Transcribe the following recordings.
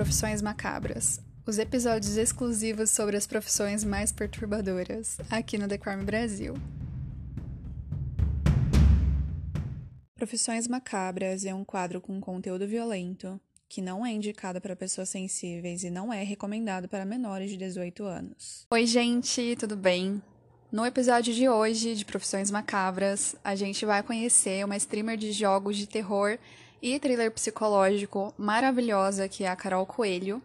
Profissões Macabras, os episódios exclusivos sobre as profissões mais perturbadoras, aqui no The Crime Brasil. Profissões Macabras é um quadro com conteúdo violento que não é indicado para pessoas sensíveis e não é recomendado para menores de 18 anos. Oi, gente, tudo bem? No episódio de hoje de Profissões Macabras, a gente vai conhecer uma streamer de jogos de terror e thriller psicológico maravilhosa que é a Carol Coelho.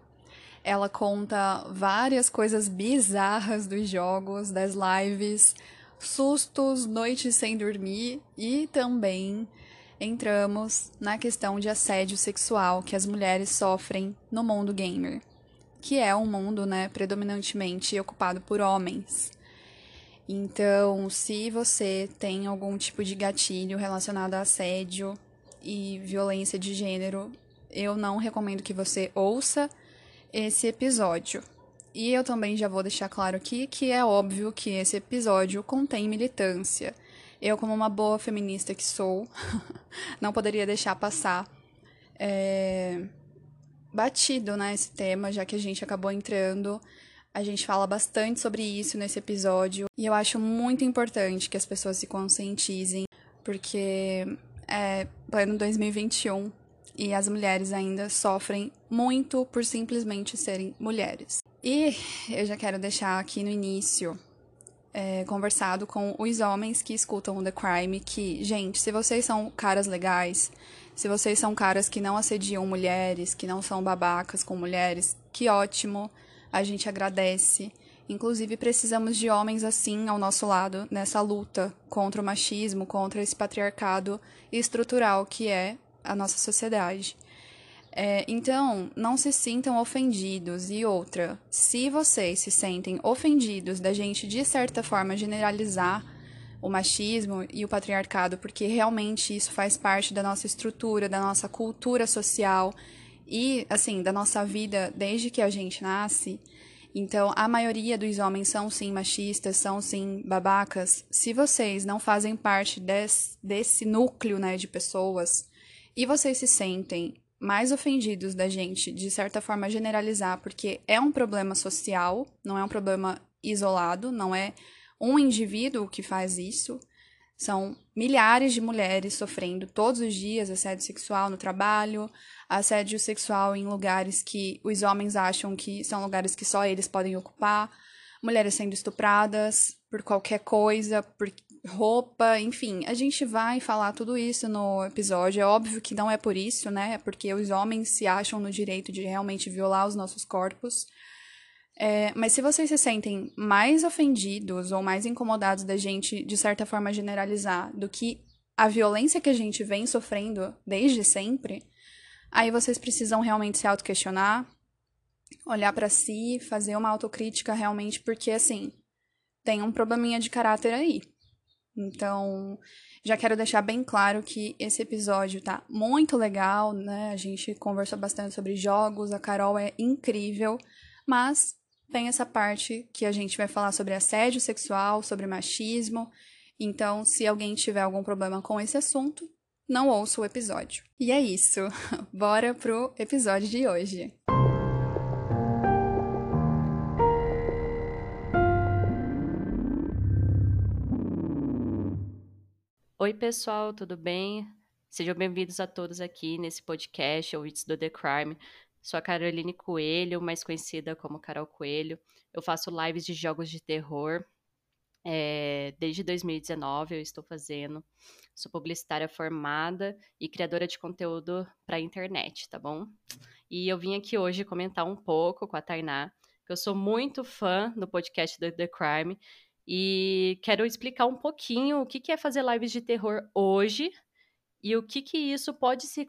Ela conta várias coisas bizarras dos jogos, das lives, sustos, noites sem dormir e também entramos na questão de assédio sexual que as mulheres sofrem no mundo gamer, que é um mundo, né, predominantemente ocupado por homens. Então, se você tem algum tipo de gatilho relacionado a assédio e violência de gênero, eu não recomendo que você ouça esse episódio. E eu também já vou deixar claro aqui que é óbvio que esse episódio contém militância. Eu, como uma boa feminista que sou, não poderia deixar passar é, batido né, esse tema, já que a gente acabou entrando. A gente fala bastante sobre isso nesse episódio. E eu acho muito importante que as pessoas se conscientizem, porque é pleno 2021 e as mulheres ainda sofrem muito por simplesmente serem mulheres. E eu já quero deixar aqui no início é, conversado com os homens que escutam o The Crime que, gente, se vocês são caras legais, se vocês são caras que não assediam mulheres, que não são babacas com mulheres, que ótimo, a gente agradece. Inclusive, precisamos de homens assim ao nosso lado nessa luta contra o machismo, contra esse patriarcado estrutural que é a nossa sociedade. É, então, não se sintam ofendidos. E outra, se vocês se sentem ofendidos da gente, de certa forma, generalizar o machismo e o patriarcado, porque realmente isso faz parte da nossa estrutura, da nossa cultura social e, assim, da nossa vida desde que a gente nasce. Então, a maioria dos homens são sim machistas, são sim babacas. Se vocês não fazem parte desse, desse núcleo né, de pessoas e vocês se sentem mais ofendidos da gente, de certa forma, generalizar, porque é um problema social, não é um problema isolado, não é um indivíduo que faz isso. São milhares de mulheres sofrendo todos os dias assédio sexual no trabalho, assédio sexual em lugares que os homens acham que são lugares que só eles podem ocupar, mulheres sendo estupradas por qualquer coisa, por roupa, enfim, a gente vai falar tudo isso no episódio. É óbvio que não é por isso, né? É porque os homens se acham no direito de realmente violar os nossos corpos. É, mas se vocês se sentem mais ofendidos ou mais incomodados da gente, de certa forma, generalizar do que a violência que a gente vem sofrendo desde sempre, aí vocês precisam realmente se auto-questionar, olhar para si, fazer uma autocrítica realmente, porque assim, tem um probleminha de caráter aí. Então, já quero deixar bem claro que esse episódio tá muito legal, né? A gente conversou bastante sobre jogos, a Carol é incrível, mas tem essa parte que a gente vai falar sobre assédio sexual, sobre machismo. Então, se alguém tiver algum problema com esse assunto, não ouça o episódio. E é isso. Bora pro episódio de hoje. Oi, pessoal, tudo bem? Sejam bem-vindos a todos aqui nesse podcast, o It's do The Crime. Sou a Caroline Coelho, mais conhecida como Carol Coelho. Eu faço lives de jogos de terror. É, desde 2019 eu estou fazendo. Sou publicitária formada e criadora de conteúdo para a internet, tá bom? E eu vim aqui hoje comentar um pouco com a Tainá, que eu sou muito fã do podcast do The Crime e quero explicar um pouquinho o que é fazer lives de terror hoje e o que, que isso pode se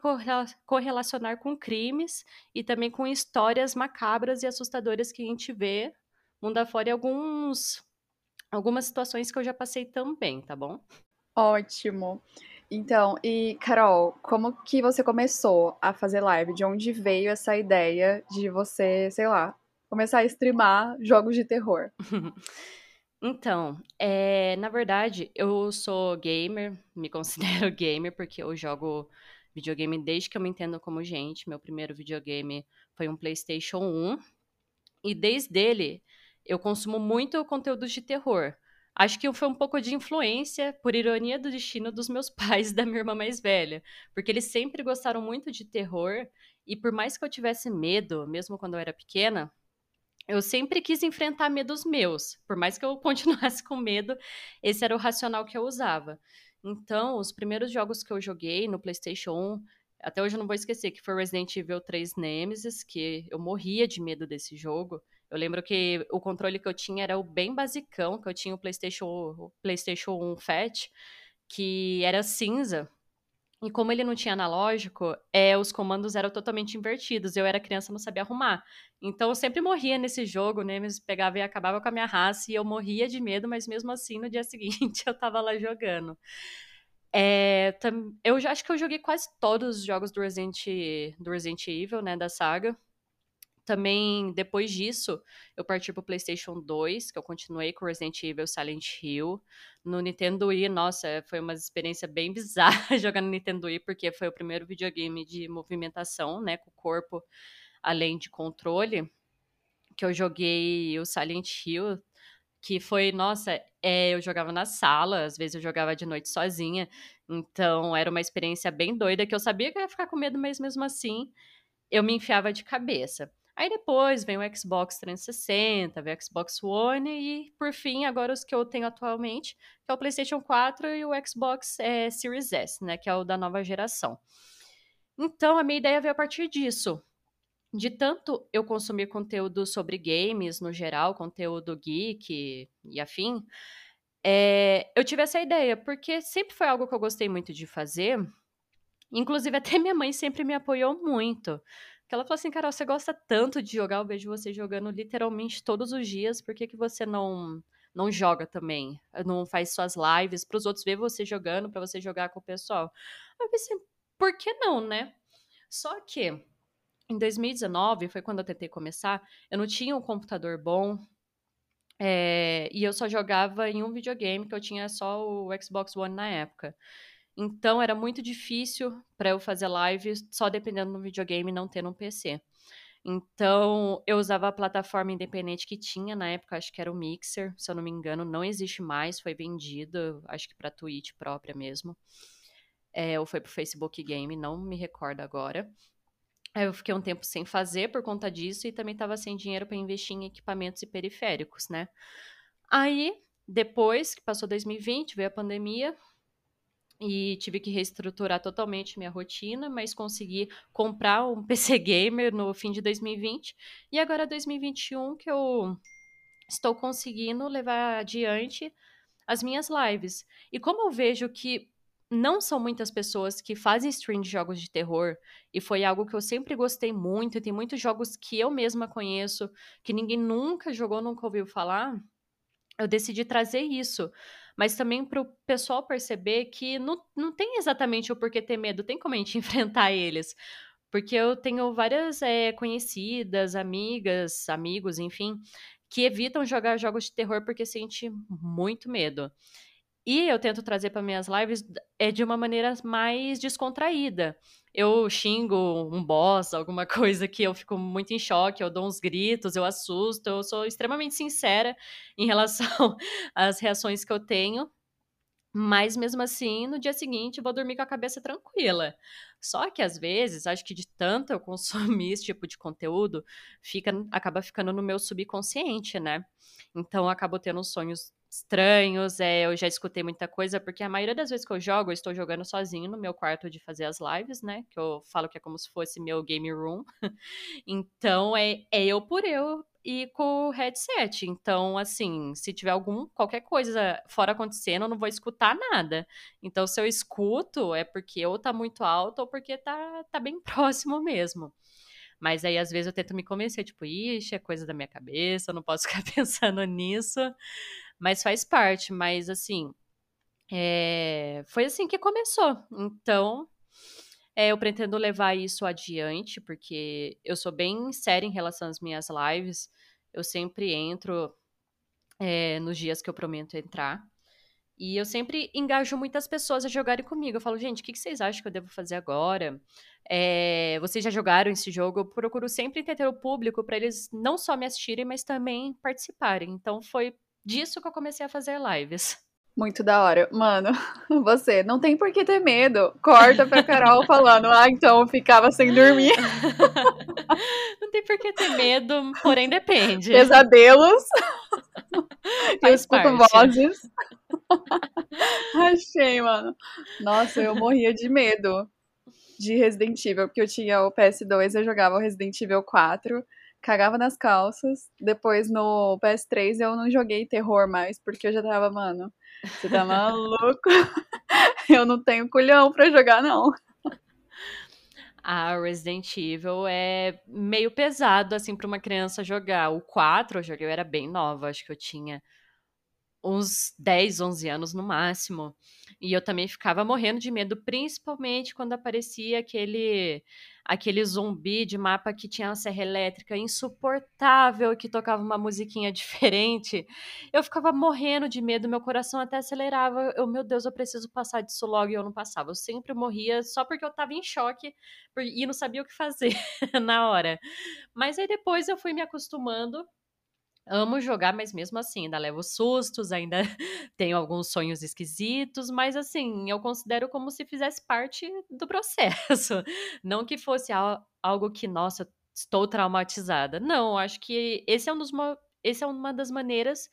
correlacionar com crimes e também com histórias macabras e assustadoras que a gente vê mundo afora e alguns, algumas situações que eu já passei também, tá bom? Ótimo. Então, e Carol, como que você começou a fazer live? De onde veio essa ideia de você, sei lá, começar a streamar jogos de terror? Então, é, na verdade, eu sou gamer, me considero gamer porque eu jogo videogame desde que eu me entendo como gente. Meu primeiro videogame foi um PlayStation 1. E desde ele eu consumo muito conteúdo de terror. Acho que foi um pouco de influência, por ironia do destino, dos meus pais e da minha irmã mais velha. Porque eles sempre gostaram muito de terror. E por mais que eu tivesse medo, mesmo quando eu era pequena, eu sempre quis enfrentar medos meus. Por mais que eu continuasse com medo, esse era o racional que eu usava. Então, os primeiros jogos que eu joguei no PlayStation 1, até hoje eu não vou esquecer, que foi Resident Evil 3 Nemesis, que eu morria de medo desse jogo. Eu lembro que o controle que eu tinha era o bem basicão, que eu tinha o PlayStation, o PlayStation 1 Fat, que era cinza. E como ele não tinha analógico, é, os comandos eram totalmente invertidos. Eu era criança, não sabia arrumar. Então eu sempre morria nesse jogo, né? Me pegava e acabava com a minha raça e eu morria de medo, mas mesmo assim no dia seguinte eu tava lá jogando. É, eu já acho que eu joguei quase todos os jogos do Resident, do Resident Evil, né, da saga. Também, depois disso, eu parti pro PlayStation 2, que eu continuei com Resident Evil Silent Hill. No Nintendo Wii, nossa, foi uma experiência bem bizarra jogar no Nintendo Wii, porque foi o primeiro videogame de movimentação, né, com o corpo além de controle. Que eu joguei o Silent Hill, que foi, nossa, é, eu jogava na sala, às vezes eu jogava de noite sozinha. Então, era uma experiência bem doida, que eu sabia que eu ia ficar com medo, mas mesmo assim, eu me enfiava de cabeça. Aí depois vem o Xbox 360, vem o Xbox One e, por fim, agora os que eu tenho atualmente, que é o PlayStation 4 e o Xbox é, Series S, né, que é o da nova geração. Então, a minha ideia veio a partir disso. De tanto eu consumir conteúdo sobre games no geral, conteúdo geek e afim, é, eu tive essa ideia, porque sempre foi algo que eu gostei muito de fazer. Inclusive, até minha mãe sempre me apoiou muito. Que ela falou assim, Carol, você gosta tanto de jogar, eu vejo você jogando literalmente todos os dias, por que, que você não não joga também? Não faz suas lives para os outros ver você jogando, para você jogar com o pessoal? Eu pensei, por que não, né? Só que em 2019 foi quando eu tentei começar, eu não tinha um computador bom, é, e eu só jogava em um videogame, que eu tinha só o Xbox One na época. Então era muito difícil para eu fazer live só dependendo do videogame e não ter um PC. Então, eu usava a plataforma independente que tinha na época, acho que era o Mixer, se eu não me engano, não existe mais, foi vendido, acho que para Twitch própria mesmo. É, ou foi para Facebook Game, não me recordo agora. Aí eu fiquei um tempo sem fazer por conta disso e também estava sem dinheiro para investir em equipamentos e periféricos, né? Aí, depois que passou 2020, veio a pandemia, e tive que reestruturar totalmente minha rotina, mas consegui comprar um PC gamer no fim de 2020 e agora 2021 que eu estou conseguindo levar adiante as minhas lives. E como eu vejo que não são muitas pessoas que fazem stream de jogos de terror, e foi algo que eu sempre gostei muito, tem muitos jogos que eu mesma conheço, que ninguém nunca jogou, nunca ouviu falar, eu decidi trazer isso mas também para o pessoal perceber que não, não tem exatamente o porquê ter medo, tem como a gente enfrentar eles. Porque eu tenho várias é, conhecidas, amigas, amigos, enfim, que evitam jogar jogos de terror porque sente muito medo. E eu tento trazer para minhas lives é de uma maneira mais descontraída. Eu xingo um boss, alguma coisa que eu fico muito em choque, eu dou uns gritos, eu assusto, eu sou extremamente sincera em relação às reações que eu tenho. Mas mesmo assim, no dia seguinte, vou dormir com a cabeça tranquila. Só que às vezes, acho que de tanto eu consumir esse tipo de conteúdo, fica, acaba ficando no meu subconsciente, né? Então eu acabo tendo sonhos estranhos. É, eu já escutei muita coisa, porque a maioria das vezes que eu jogo, eu estou jogando sozinho no meu quarto de fazer as lives, né? Que eu falo que é como se fosse meu game room. então é, é eu por eu e com o headset. Então, assim, se tiver algum qualquer coisa fora acontecendo, eu não vou escutar nada. Então, se eu escuto, é porque ou tá muito alto ou porque tá, tá bem próximo mesmo. Mas aí, às vezes, eu tento me convencer, tipo, ixi, é coisa da minha cabeça, eu não posso ficar pensando nisso mas faz parte. Mas assim, é, foi assim que começou. Então, é, eu pretendo levar isso adiante, porque eu sou bem séria em relação às minhas lives. Eu sempre entro é, nos dias que eu prometo entrar. E eu sempre engajo muitas pessoas a jogarem comigo. Eu falo, gente, o que vocês acham que eu devo fazer agora? É, vocês já jogaram esse jogo? Eu procuro sempre entender o público para eles não só me assistirem, mas também participarem. Então foi disso que eu comecei a fazer lives. Muito da hora. Mano, você não tem por que ter medo. Corta pra Carol falando, ah, então eu ficava sem dormir. não tem por que ter medo, porém depende. Pesadelos. eu escuto parte. vozes. Achei, mano. Nossa, eu morria de medo de Resident Evil, porque eu tinha o PS2, eu jogava o Resident Evil 4, cagava nas calças. Depois no PS3 eu não joguei terror mais, porque eu já tava, mano, você tá maluco? eu não tenho culhão pra jogar, não. A Resident Evil é meio pesado, assim, pra uma criança jogar. O 4 eu joguei, eu era bem nova, acho que eu tinha uns 10, 11 anos no máximo. E eu também ficava morrendo de medo, principalmente quando aparecia aquele aquele zumbi de mapa que tinha uma serra elétrica insuportável que tocava uma musiquinha diferente. Eu ficava morrendo de medo, meu coração até acelerava. Eu, meu Deus, eu preciso passar disso logo e eu não passava. Eu sempre morria só porque eu tava em choque e não sabia o que fazer na hora. Mas aí depois eu fui me acostumando amo jogar, mas mesmo assim, ainda levo sustos, ainda tenho alguns sonhos esquisitos, mas assim, eu considero como se fizesse parte do processo. Não que fosse algo que, nossa, estou traumatizada. Não, acho que esse é, um dos, esse é uma das maneiras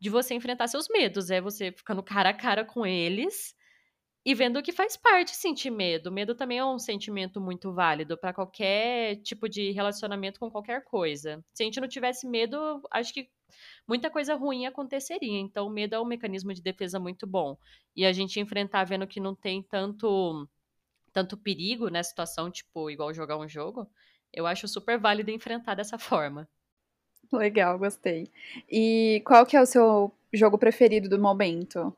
de você enfrentar seus medos, é você ficando cara a cara com eles e vendo que faz parte sentir medo. Medo também é um sentimento muito válido para qualquer tipo de relacionamento com qualquer coisa. Se a gente não tivesse medo, acho que muita coisa ruim aconteceria. Então, o medo é um mecanismo de defesa muito bom. E a gente enfrentar vendo que não tem tanto tanto perigo na situação, tipo, igual jogar um jogo, eu acho super válido enfrentar dessa forma. Legal, gostei. E qual que é o seu jogo preferido do momento?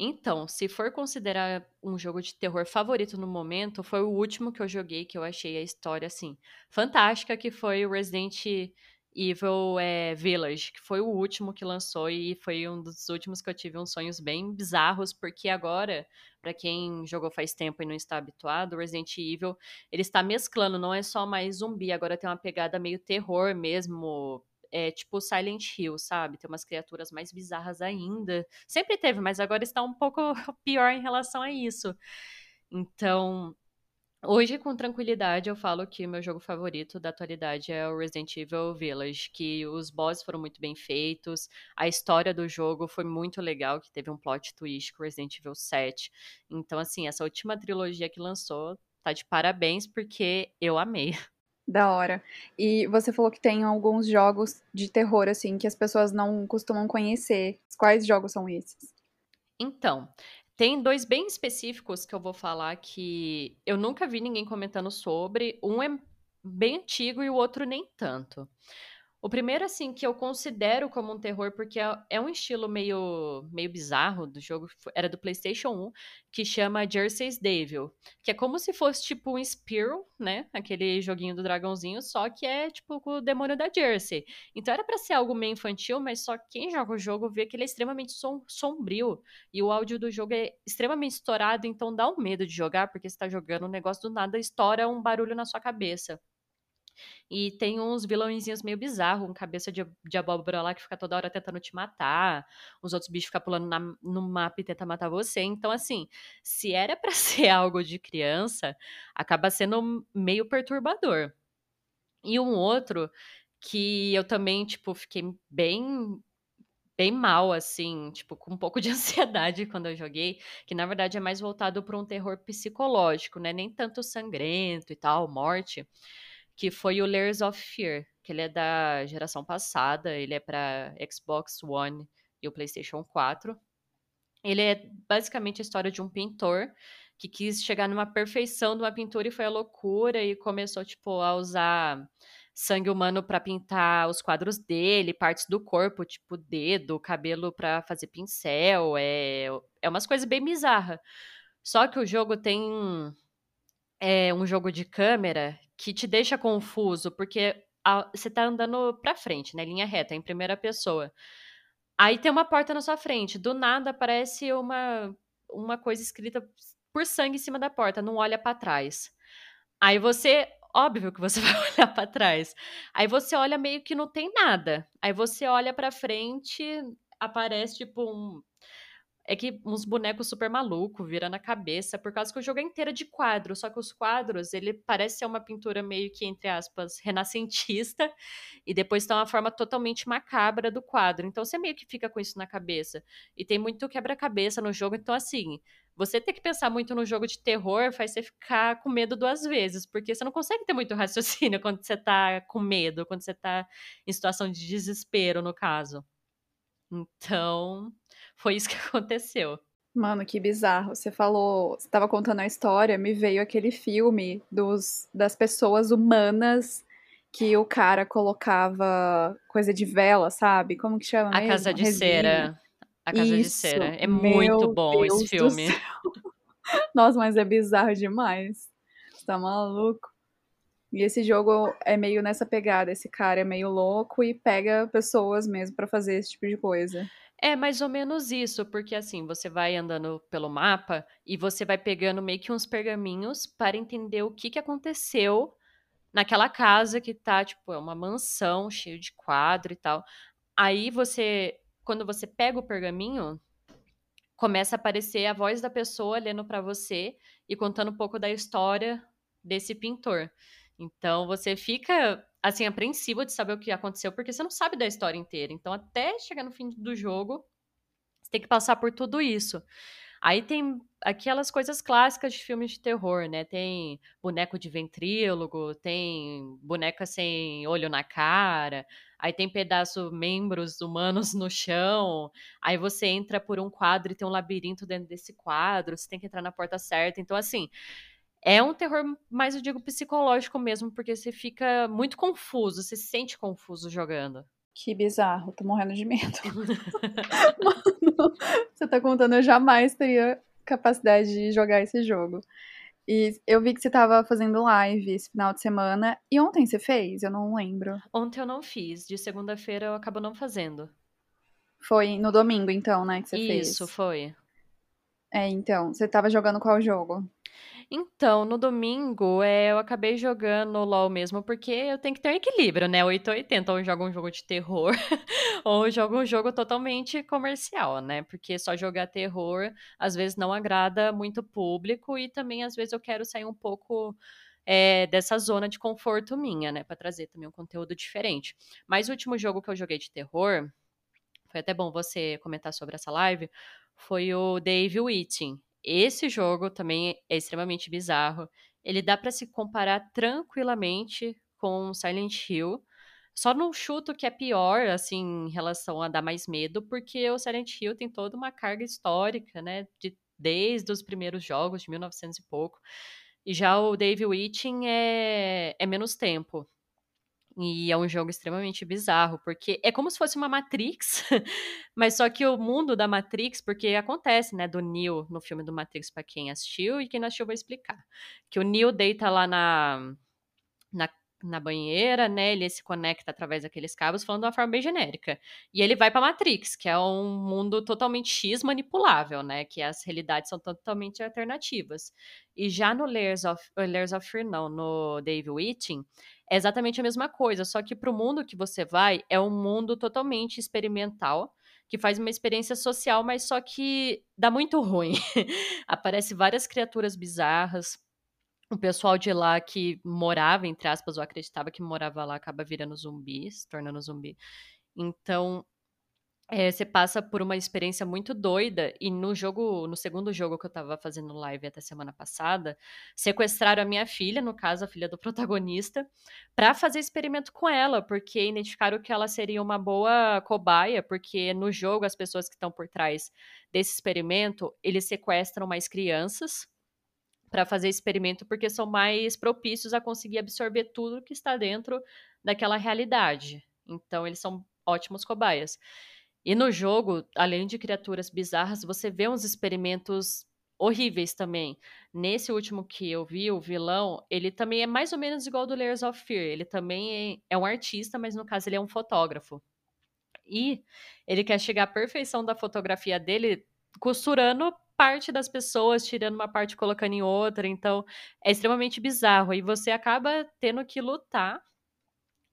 Então, se for considerar um jogo de terror favorito no momento, foi o último que eu joguei, que eu achei a história, assim, fantástica, que foi o Resident Evil é, Village, que foi o último que lançou e foi um dos últimos que eu tive uns sonhos bem bizarros, porque agora, para quem jogou faz tempo e não está habituado, o Resident Evil, ele está mesclando, não é só mais zumbi, agora tem uma pegada meio terror mesmo, é tipo Silent Hill, sabe? Tem umas criaturas mais bizarras ainda. Sempre teve, mas agora está um pouco pior em relação a isso. Então, hoje com tranquilidade eu falo que meu jogo favorito da atualidade é o Resident Evil Village, que os bosses foram muito bem feitos, a história do jogo foi muito legal, que teve um plot twist com Resident Evil 7. Então, assim, essa última trilogia que lançou tá de parabéns porque eu amei. Da hora. E você falou que tem alguns jogos de terror, assim, que as pessoas não costumam conhecer. Quais jogos são esses? Então, tem dois bem específicos que eu vou falar que eu nunca vi ninguém comentando sobre. Um é bem antigo e o outro nem tanto. O primeiro, assim, que eu considero como um terror, porque é, é, um estilo meio, meio bizarro do jogo, era do PlayStation 1, que chama Jersey's Devil. Que é como se fosse tipo um Spiral, né? Aquele joguinho do dragãozinho, só que é tipo o demônio da Jersey. Então era para ser algo meio infantil, mas só quem joga o jogo vê que ele é extremamente som sombrio. E o áudio do jogo é extremamente estourado, então dá um medo de jogar, porque você tá jogando um negócio do nada, estoura um barulho na sua cabeça. E tem uns vilãozinhos meio bizarros, um cabeça de, de abóbora lá que fica toda hora tentando te matar. Os outros bichos ficam pulando na, no mapa e tentam matar você. Então, assim, se era para ser algo de criança, acaba sendo meio perturbador. E um outro que eu também, tipo, fiquei bem bem mal, assim, tipo, com um pouco de ansiedade quando eu joguei, que na verdade é mais voltado para um terror psicológico, né? Nem tanto sangrento e tal, morte, que foi o Layers of Fear, que ele é da geração passada, ele é para Xbox One e o PlayStation 4. Ele é basicamente a história de um pintor que quis chegar numa perfeição de uma pintura e foi a loucura e começou tipo a usar sangue humano para pintar os quadros dele, partes do corpo, tipo dedo, cabelo para fazer pincel, é é umas coisas bem bizarras. Só que o jogo tem é um jogo de câmera que te deixa confuso, porque a, você tá andando pra frente, né? Linha reta, em primeira pessoa. Aí tem uma porta na sua frente. Do nada aparece uma, uma coisa escrita por sangue em cima da porta. Não olha para trás. Aí você. Óbvio que você vai olhar para trás. Aí você olha meio que não tem nada. Aí você olha para frente, aparece tipo um, é que uns bonecos super maluco vira na cabeça, por causa que o jogo é inteiro de quadros, só que os quadros, ele parece ser uma pintura meio que, entre aspas, renascentista, e depois tem uma forma totalmente macabra do quadro. Então você meio que fica com isso na cabeça. E tem muito quebra-cabeça no jogo, então assim, você ter que pensar muito no jogo de terror faz você ficar com medo duas vezes, porque você não consegue ter muito raciocínio quando você tá com medo, quando você tá em situação de desespero, no caso. Então, foi isso que aconteceu. Mano, que bizarro. Você falou, você tava contando a história, me veio aquele filme dos, das pessoas humanas que o cara colocava coisa de vela, sabe? Como que chama A mesmo? Casa de Resina. Cera. A Casa Isso. de Cera. É muito bom Deus esse filme. Nossa, mas é bizarro demais. Você tá maluco? E esse jogo é meio nessa pegada. Esse cara é meio louco e pega pessoas mesmo para fazer esse tipo de coisa. É mais ou menos isso, porque assim, você vai andando pelo mapa e você vai pegando meio que uns pergaminhos para entender o que, que aconteceu naquela casa que tá, tipo, é uma mansão cheio de quadro e tal. Aí você, quando você pega o pergaminho, começa a aparecer a voz da pessoa lendo para você e contando um pouco da história desse pintor. Então você fica assim apreensivo de saber o que aconteceu porque você não sabe da história inteira. Então até chegar no fim do jogo, você tem que passar por tudo isso. Aí tem aquelas coisas clássicas de filmes de terror, né? Tem boneco de ventrílogo, tem boneca sem olho na cara, aí tem pedaço membros humanos no chão. Aí você entra por um quadro e tem um labirinto dentro desse quadro, você tem que entrar na porta certa. Então assim, é um terror mais, eu digo, psicológico mesmo, porque você fica muito confuso, você se sente confuso jogando. Que bizarro, tô morrendo de medo. Mano, você tá contando, eu jamais teria capacidade de jogar esse jogo. E eu vi que você tava fazendo live esse final de semana. E ontem você fez? Eu não lembro. Ontem eu não fiz. De segunda-feira eu acabo não fazendo. Foi no domingo, então, né, que você Isso, fez? Isso, foi. É, então. Você tava jogando qual jogo? Então, no domingo, é, eu acabei jogando LOL mesmo, porque eu tenho que ter um equilíbrio, né? 880, ou eu jogo um jogo de terror, ou eu jogo um jogo totalmente comercial, né? Porque só jogar terror, às vezes, não agrada muito público, e também, às vezes, eu quero sair um pouco é, dessa zona de conforto minha, né? Pra trazer também um conteúdo diferente. Mas o último jogo que eu joguei de terror, foi até bom você comentar sobre essa live, foi o Dave Witting. Esse jogo também é extremamente bizarro. Ele dá para se comparar tranquilamente com Silent Hill. Só não chuto que é pior, assim, em relação a dar mais medo, porque o Silent Hill tem toda uma carga histórica, né? De, desde os primeiros jogos, de 1900 e pouco. E já o Dave Witching é, é menos tempo. E é um jogo extremamente bizarro, porque é como se fosse uma Matrix, mas só que o mundo da Matrix, porque acontece, né, do Neo no filme do Matrix, para quem assistiu, e quem não assistiu vai explicar. Que o Neo deita lá na, na, na banheira, né, ele se conecta através daqueles cabos, falando de uma forma bem genérica. E ele vai pra Matrix, que é um mundo totalmente X manipulável, né, que as realidades são totalmente alternativas. E já no Layers of, Layers of Fear, não, no Dave Witting, é exatamente a mesma coisa, só que para o mundo que você vai é um mundo totalmente experimental, que faz uma experiência social, mas só que dá muito ruim. Aparece várias criaturas bizarras. O pessoal de lá que morava, entre aspas, ou acreditava que morava lá, acaba virando zumbi, se tornando zumbi. Então, é, você passa por uma experiência muito doida e no jogo, no segundo jogo que eu tava fazendo live até semana passada, sequestraram a minha filha, no caso a filha do protagonista, para fazer experimento com ela, porque identificaram que ela seria uma boa cobaia, porque no jogo as pessoas que estão por trás desse experimento, eles sequestram mais crianças para fazer experimento porque são mais propícios a conseguir absorver tudo que está dentro daquela realidade. Então eles são ótimos cobaias. E no jogo, além de criaturas bizarras, você vê uns experimentos horríveis também. Nesse último que eu vi, o vilão, ele também é mais ou menos igual ao do Layers of Fear. Ele também é, é um artista, mas no caso ele é um fotógrafo. E ele quer chegar à perfeição da fotografia dele costurando parte das pessoas, tirando uma parte e colocando em outra. Então, é extremamente bizarro. E você acaba tendo que lutar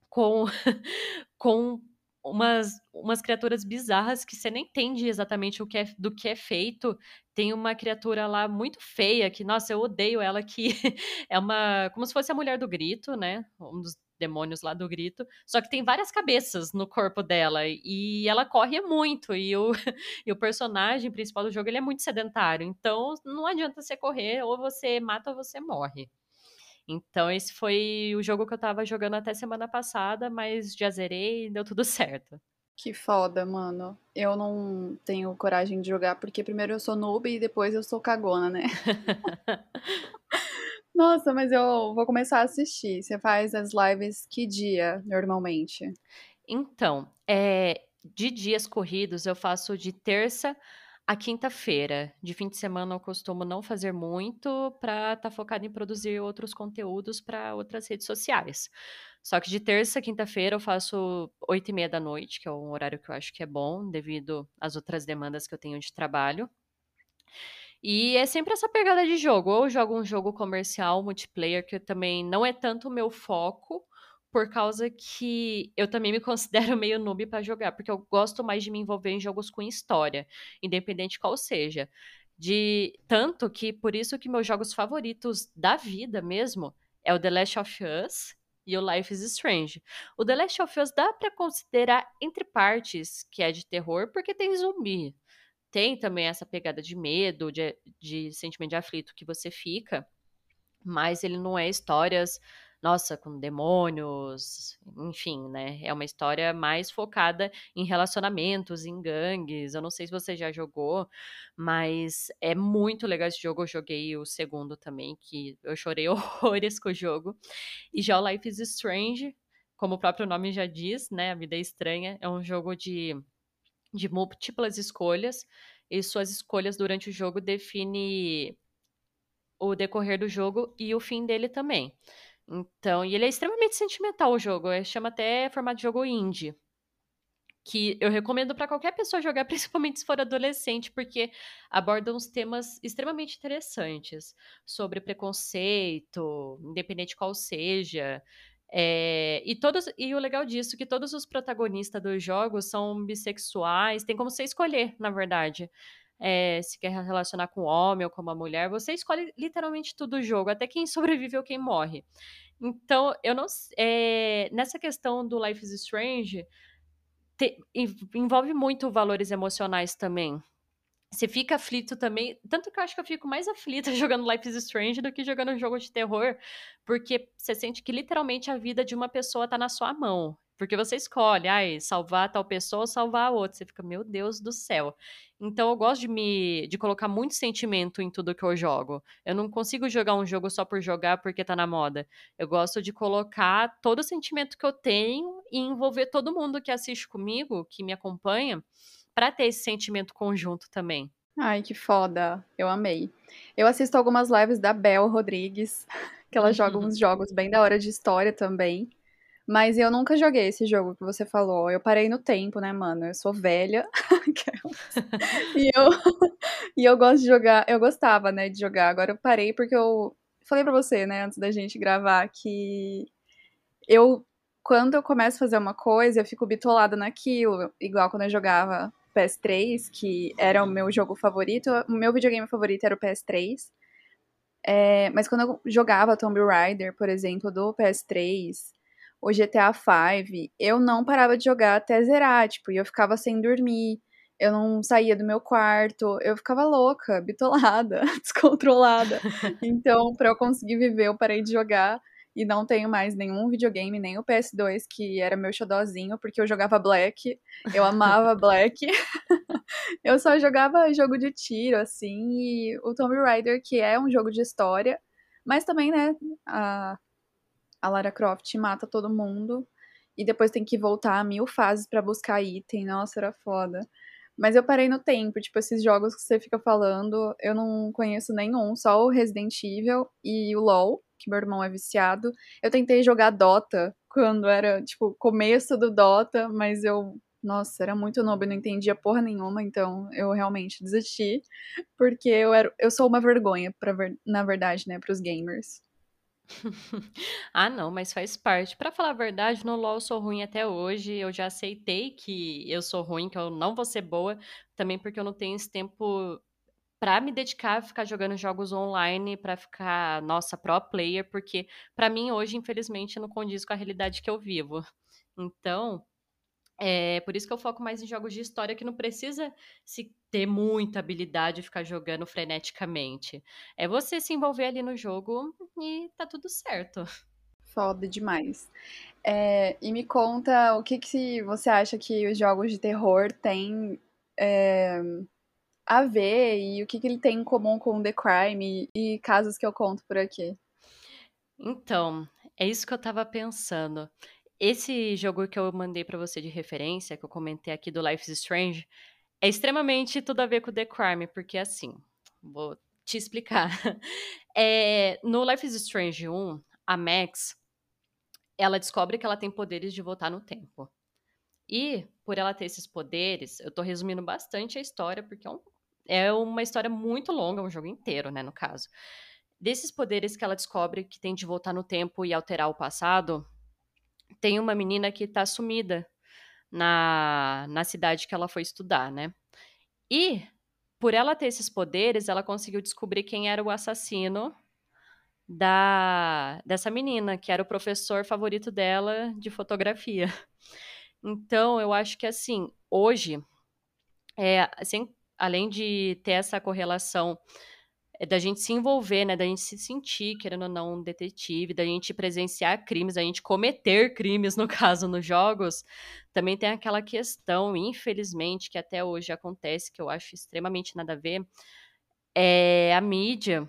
com, com umas, umas criaturas bizarras que você nem entende exatamente o que é, do que é feito. Tem uma criatura lá muito feia que, nossa, eu odeio ela, que é uma. como se fosse a mulher do grito, né? Um dos demônios lá do grito. Só que tem várias cabeças no corpo dela. E ela corre muito. E o, e o personagem principal do jogo ele é muito sedentário. Então não adianta você correr, ou você mata ou você morre. Então, esse foi o jogo que eu tava jogando até semana passada, mas já zerei e deu tudo certo. Que foda, mano. Eu não tenho coragem de jogar porque primeiro eu sou noob e depois eu sou cagona, né? Nossa, mas eu vou começar a assistir. Você faz as lives que dia, normalmente? Então, é, de dias corridos, eu faço de terça a quinta-feira. De fim de semana eu costumo não fazer muito para estar tá focado em produzir outros conteúdos para outras redes sociais. Só que de terça a quinta-feira eu faço oito e meia da noite, que é um horário que eu acho que é bom, devido às outras demandas que eu tenho de trabalho. E é sempre essa pegada de jogo. Ou eu jogo um jogo comercial, multiplayer, que também não é tanto o meu foco, por causa que eu também me considero meio noob para jogar, porque eu gosto mais de me envolver em jogos com história, independente qual seja. De tanto que por isso que meus jogos favoritos da vida mesmo é o The Last of Us e o Life is Strange. O The Last of Us dá para considerar entre partes que é de terror, porque tem zumbi tem também essa pegada de medo, de, de sentimento de aflito que você fica, mas ele não é histórias, nossa, com demônios, enfim, né? É uma história mais focada em relacionamentos, em gangues. Eu não sei se você já jogou, mas é muito legal esse jogo. Eu joguei o segundo também, que eu chorei horrores com o jogo. E já o Life is Strange, como o próprio nome já diz, né? A vida é estranha. É um jogo de de múltiplas escolhas, e suas escolhas durante o jogo define o decorrer do jogo e o fim dele também. Então, e ele é extremamente sentimental o jogo, é, chama até formato de jogo indie. Que eu recomendo para qualquer pessoa jogar, principalmente se for adolescente, porque aborda uns temas extremamente interessantes sobre preconceito, independente qual seja, é, e todos e o legal disso é que todos os protagonistas dos jogos são bissexuais, tem como você escolher, na verdade. É, se quer relacionar com o homem ou com uma mulher, você escolhe literalmente tudo o jogo, até quem sobrevive ou quem morre. Então, eu não é, nessa questão do Life is Strange te, envolve muito valores emocionais também você fica aflito também. Tanto que eu acho que eu fico mais aflita jogando Life is Strange do que jogando um jogo de terror, porque você sente que literalmente a vida de uma pessoa tá na sua mão. Porque você escolhe, ai, salvar tal pessoa ou salvar a outra. Você fica, meu Deus do céu. Então eu gosto de me de colocar muito sentimento em tudo que eu jogo. Eu não consigo jogar um jogo só por jogar porque tá na moda. Eu gosto de colocar todo o sentimento que eu tenho e envolver todo mundo que assiste comigo, que me acompanha para ter esse sentimento conjunto também. Ai, que foda. Eu amei. Eu assisto algumas lives da Bel Rodrigues, que ela joga uns jogos bem da hora de história também. Mas eu nunca joguei esse jogo que você falou. Eu parei no tempo, né, mano? Eu sou velha. e, eu, e eu gosto de jogar. Eu gostava, né, de jogar. Agora eu parei porque eu falei pra você, né, antes da gente gravar, que eu, quando eu começo a fazer uma coisa, eu fico bitolada naquilo. Igual quando eu jogava PS3, que era o meu jogo favorito. O meu videogame favorito era o PS3. É, mas quando eu jogava Tomb Raider, por exemplo, do PS3, o GTA V, eu não parava de jogar até zerar, tipo, e eu ficava sem dormir, eu não saía do meu quarto, eu ficava louca, bitolada, descontrolada. Então, para eu conseguir viver, eu parei de jogar e não tenho mais nenhum videogame, nem o PS2, que era meu xodózinho, porque eu jogava Black, eu amava Black. eu só jogava jogo de tiro, assim, e o Tomb Raider, que é um jogo de história, mas também, né, a, a Lara Croft mata todo mundo, e depois tem que voltar a mil fases para buscar item, nossa, era foda. Mas eu parei no tempo, tipo, esses jogos que você fica falando, eu não conheço nenhum, só o Resident Evil e o LoL, que meu irmão é viciado. Eu tentei jogar Dota quando era, tipo, começo do Dota, mas eu Nossa, era muito noob, não entendia porra nenhuma, então eu realmente desisti, porque eu era, eu sou uma vergonha para ver, na verdade, né, para os gamers. ah, não, mas faz parte. Para falar a verdade, no LoL eu sou ruim até hoje. Eu já aceitei que eu sou ruim, que eu não vou ser boa, também porque eu não tenho esse tempo para me dedicar a ficar jogando jogos online, para ficar, nossa, pro player, porque para mim hoje, infelizmente, não condiz com a realidade que eu vivo. Então, é por isso que eu foco mais em jogos de história que não precisa se ter muita habilidade e ficar jogando freneticamente. É você se envolver ali no jogo e tá tudo certo. Foda demais. É, e me conta o que, que você acha que os jogos de terror têm é, a ver e o que, que ele tem em comum com The Crime e, casos que eu conto por aqui. Então, é isso que eu tava pensando. Esse jogo que eu mandei para você de referência, que eu comentei aqui do Life is Strange, é extremamente tudo a ver com The Crime, porque assim, vou te explicar. É, no Life is Strange 1, a Max, ela descobre que ela tem poderes de voltar no tempo. E, por ela ter esses poderes, eu tô resumindo bastante a história, porque é, um, é uma história muito longa, um jogo inteiro, né, no caso. Desses poderes que ela descobre que tem de voltar no tempo e alterar o passado, tem uma menina que tá sumida na, na cidade que ela foi estudar, né? E, por ela ter esses poderes, ela conseguiu descobrir quem era o assassino da dessa menina, que era o professor favorito dela de fotografia. Então, eu acho que assim, hoje, é, assim, além de ter essa correlação é da gente se envolver, né? Da gente se sentir, querendo ou não, um detetive, da gente presenciar crimes, da gente cometer crimes, no caso, nos jogos. Também tem aquela questão, infelizmente, que até hoje acontece, que eu acho extremamente nada a ver, é a mídia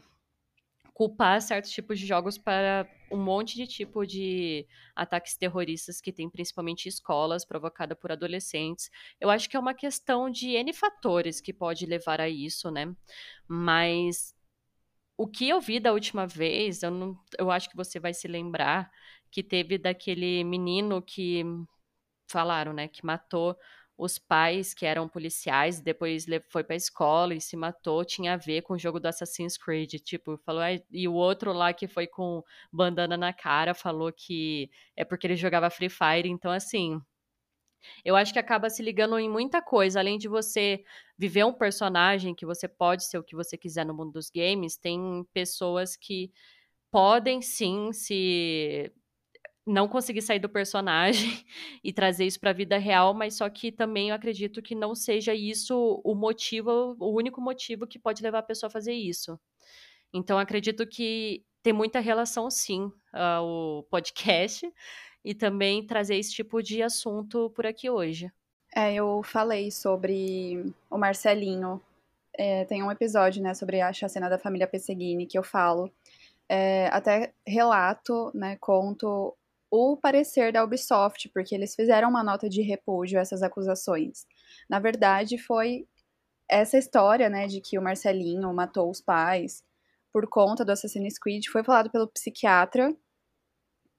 culpar certos tipos de jogos para um monte de tipo de ataques terroristas que tem principalmente escolas, provocada por adolescentes. Eu acho que é uma questão de N fatores que pode levar a isso, né? Mas o que eu vi da última vez, eu, não, eu acho que você vai se lembrar que teve daquele menino que falaram, né, que matou os pais que eram policiais, depois foi pra escola e se matou, tinha a ver com o jogo do Assassin's Creed, tipo, falou, e o outro lá que foi com bandana na cara, falou que é porque ele jogava Free Fire, então assim, eu acho que acaba se ligando em muita coisa. Além de você viver um personagem, que você pode ser o que você quiser no mundo dos games, tem pessoas que podem sim se não conseguir sair do personagem e trazer isso para a vida real, mas só que também eu acredito que não seja isso o motivo, o único motivo que pode levar a pessoa a fazer isso. Então acredito que tem muita relação sim uh, o podcast e também trazer esse tipo de assunto por aqui hoje. É, eu falei sobre o Marcelinho. É, tem um episódio, né, sobre a chacina da família Pesseguini que eu falo. É, até relato, né, conto o parecer da Ubisoft, porque eles fizeram uma nota de repúdio a essas acusações. Na verdade, foi essa história, né, de que o Marcelinho matou os pais por conta do Assassin's Creed, foi falado pelo psiquiatra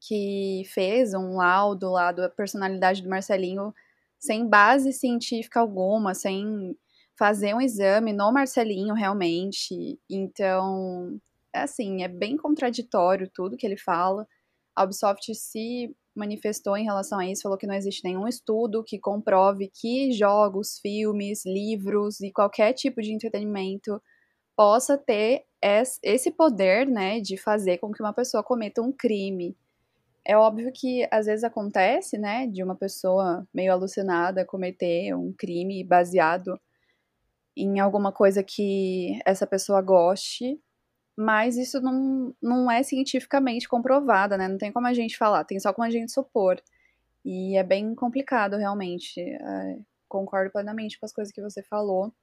que fez um laudo lá da personalidade do Marcelinho sem base científica alguma, sem fazer um exame no Marcelinho realmente. Então, é assim, é bem contraditório tudo que ele fala. A Ubisoft se manifestou em relação a isso, falou que não existe nenhum estudo que comprove que jogos, filmes, livros e qualquer tipo de entretenimento possa ter esse poder, né, de fazer com que uma pessoa cometa um crime. É óbvio que às vezes acontece, né, de uma pessoa meio alucinada cometer um crime baseado em alguma coisa que essa pessoa goste, mas isso não, não é cientificamente comprovado, né? Não tem como a gente falar, tem só como a gente supor. E é bem complicado, realmente. É, concordo plenamente com as coisas que você falou.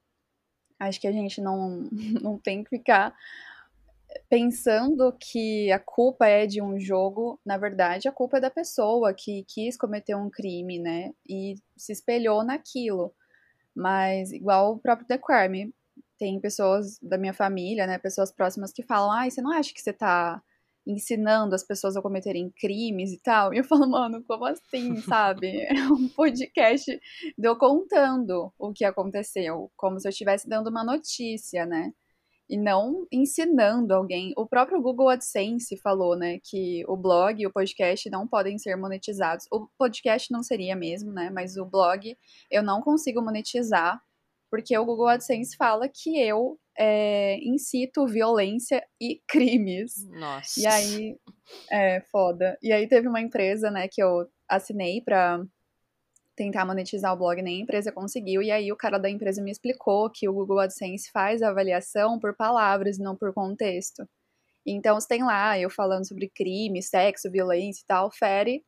Acho que a gente não, não tem que ficar pensando que a culpa é de um jogo, na verdade, a culpa é da pessoa que quis cometer um crime, né? E se espelhou naquilo. Mas, igual o próprio The Crime, tem pessoas da minha família, né? Pessoas próximas que falam: ai, você não acha que você tá ensinando as pessoas a cometerem crimes e tal. E eu falo, mano, como assim, sabe? É um podcast de eu contando o que aconteceu, como se eu estivesse dando uma notícia, né? E não ensinando alguém. O próprio Google AdSense falou, né, que o blog e o podcast não podem ser monetizados. O podcast não seria mesmo, né? Mas o blog eu não consigo monetizar porque o Google AdSense fala que eu é, incito violência e crimes. Nossa. E aí, é foda. E aí teve uma empresa, né, que eu assinei pra tentar monetizar o blog, nem a empresa conseguiu. E aí o cara da empresa me explicou que o Google AdSense faz a avaliação por palavras, não por contexto. Então, se tem lá eu falando sobre crime, sexo, violência e tal, fere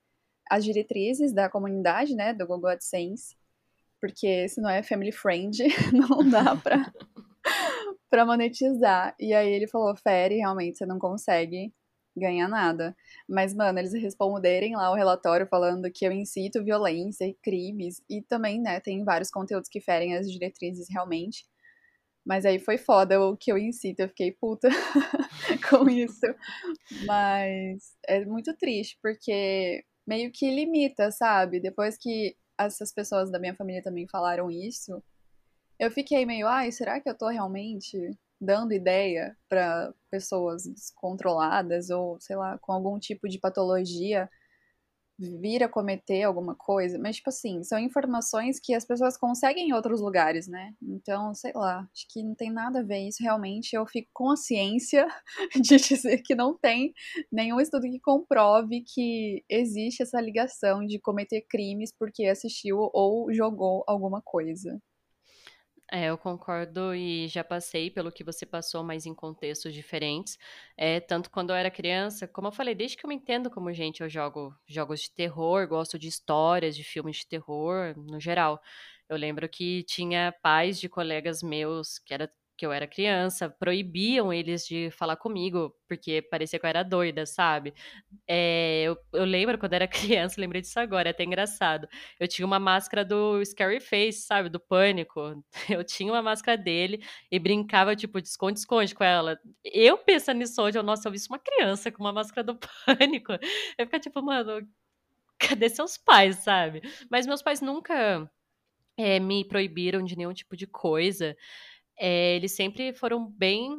as diretrizes da comunidade, né, do Google AdSense, porque se não é family friend, não dá pra para monetizar. E aí ele falou: Fere, realmente você não consegue ganhar nada. Mas, mano, eles responderem lá o relatório falando que eu incito violência e crimes. E também, né, tem vários conteúdos que ferem as diretrizes realmente. Mas aí foi foda o que eu incito, eu fiquei puta com isso. Mas é muito triste, porque meio que limita, sabe? Depois que essas pessoas da minha família também falaram isso, eu fiquei meio, ai, será que eu tô realmente dando ideia para pessoas descontroladas ou, sei lá, com algum tipo de patologia vir a cometer alguma coisa, mas tipo assim, são informações que as pessoas conseguem em outros lugares, né? Então, sei lá, acho que não tem nada a ver isso realmente. Eu fico com a ciência de dizer que não tem nenhum estudo que comprove que existe essa ligação de cometer crimes porque assistiu ou jogou alguma coisa. É, eu concordo e já passei pelo que você passou, mas em contextos diferentes. É, tanto quando eu era criança, como eu falei, desde que eu me entendo como gente, eu jogo jogos de terror, gosto de histórias, de filmes de terror, no geral. Eu lembro que tinha pais de colegas meus que era que eu era criança, proibiam eles de falar comigo, porque parecia que eu era doida, sabe? É, eu, eu, lembro quando era criança, lembrei disso agora, é até engraçado. Eu tinha uma máscara do Scary Face, sabe? Do Pânico. Eu tinha uma máscara dele e brincava, tipo, de esconde-esconde com ela. Eu pensando nisso hoje, eu, nossa, eu vi uma criança com uma máscara do Pânico. Eu ficava tipo, mano, cadê seus pais, sabe? Mas meus pais nunca é, me proibiram de nenhum tipo de coisa é, eles sempre foram bem,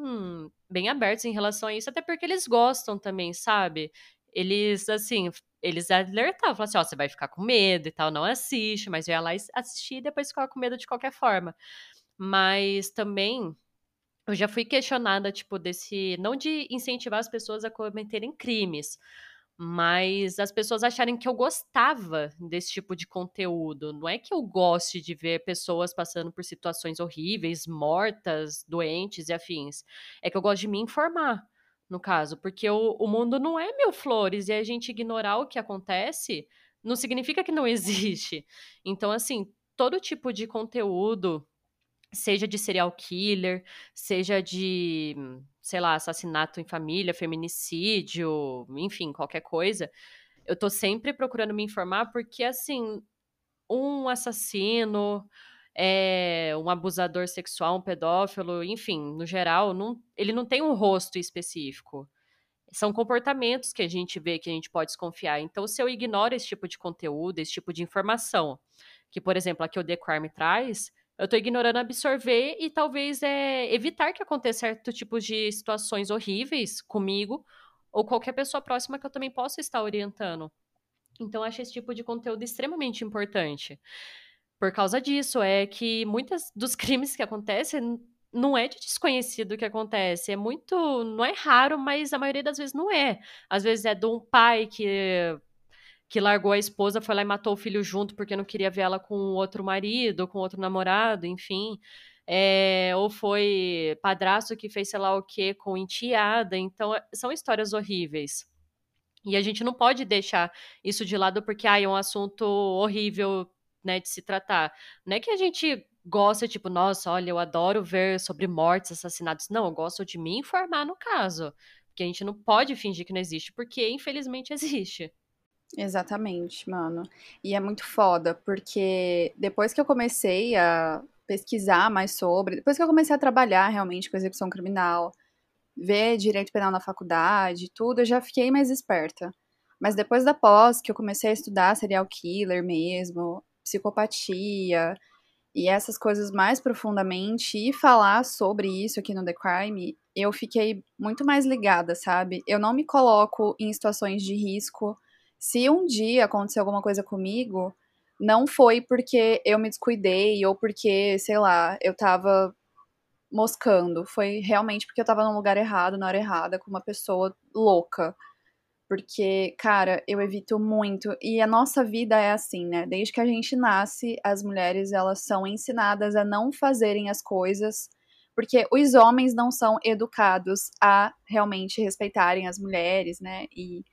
bem abertos em relação a isso, até porque eles gostam também, sabe? Eles, assim, eles alertavam, falavam assim, ó, você vai ficar com medo e tal, não assiste, mas eu ia lá assistir e depois ficava com medo de qualquer forma. Mas também eu já fui questionada, tipo, desse. Não de incentivar as pessoas a cometerem crimes, mas as pessoas acharem que eu gostava desse tipo de conteúdo. Não é que eu goste de ver pessoas passando por situações horríveis, mortas, doentes e afins. É que eu gosto de me informar, no caso, porque o, o mundo não é mil flores e a gente ignorar o que acontece não significa que não existe. Então, assim, todo tipo de conteúdo seja de serial killer, seja de, sei lá, assassinato em família, feminicídio, enfim, qualquer coisa, eu tô sempre procurando me informar porque, assim, um assassino, é, um abusador sexual, um pedófilo, enfim, no geral, não, ele não tem um rosto específico. São comportamentos que a gente vê que a gente pode desconfiar. Então, se eu ignoro esse tipo de conteúdo, esse tipo de informação, que, por exemplo, a que o The Crime traz, eu tô ignorando absorver e talvez é, evitar que aconteça certo tipo de situações horríveis comigo ou qualquer pessoa próxima que eu também possa estar orientando. Então, acho esse tipo de conteúdo extremamente importante. Por causa disso, é que muitos dos crimes que acontecem não é de desconhecido que acontece. É muito. Não é raro, mas a maioria das vezes não é. Às vezes é de um pai que que largou a esposa, foi lá e matou o filho junto porque não queria ver ela com outro marido, com outro namorado, enfim. É, ou foi padrasto que fez sei lá o que com enteada. Então, é, são histórias horríveis. E a gente não pode deixar isso de lado porque ah, é um assunto horrível né, de se tratar. Não é que a gente gosta, tipo, nossa, olha, eu adoro ver sobre mortes, assassinatos. Não, eu gosto de me informar no caso. Porque a gente não pode fingir que não existe, porque infelizmente existe. Exatamente, mano. E é muito foda, porque depois que eu comecei a pesquisar mais sobre, depois que eu comecei a trabalhar realmente com execução criminal, ver direito penal na faculdade, tudo, eu já fiquei mais esperta. Mas depois da pós, que eu comecei a estudar serial killer mesmo, psicopatia e essas coisas mais profundamente e falar sobre isso aqui no The Crime, eu fiquei muito mais ligada, sabe? Eu não me coloco em situações de risco. Se um dia acontecer alguma coisa comigo, não foi porque eu me descuidei ou porque, sei lá, eu tava moscando. Foi realmente porque eu tava no lugar errado, na hora errada, com uma pessoa louca. Porque, cara, eu evito muito. E a nossa vida é assim, né? Desde que a gente nasce, as mulheres elas são ensinadas a não fazerem as coisas. Porque os homens não são educados a realmente respeitarem as mulheres, né? E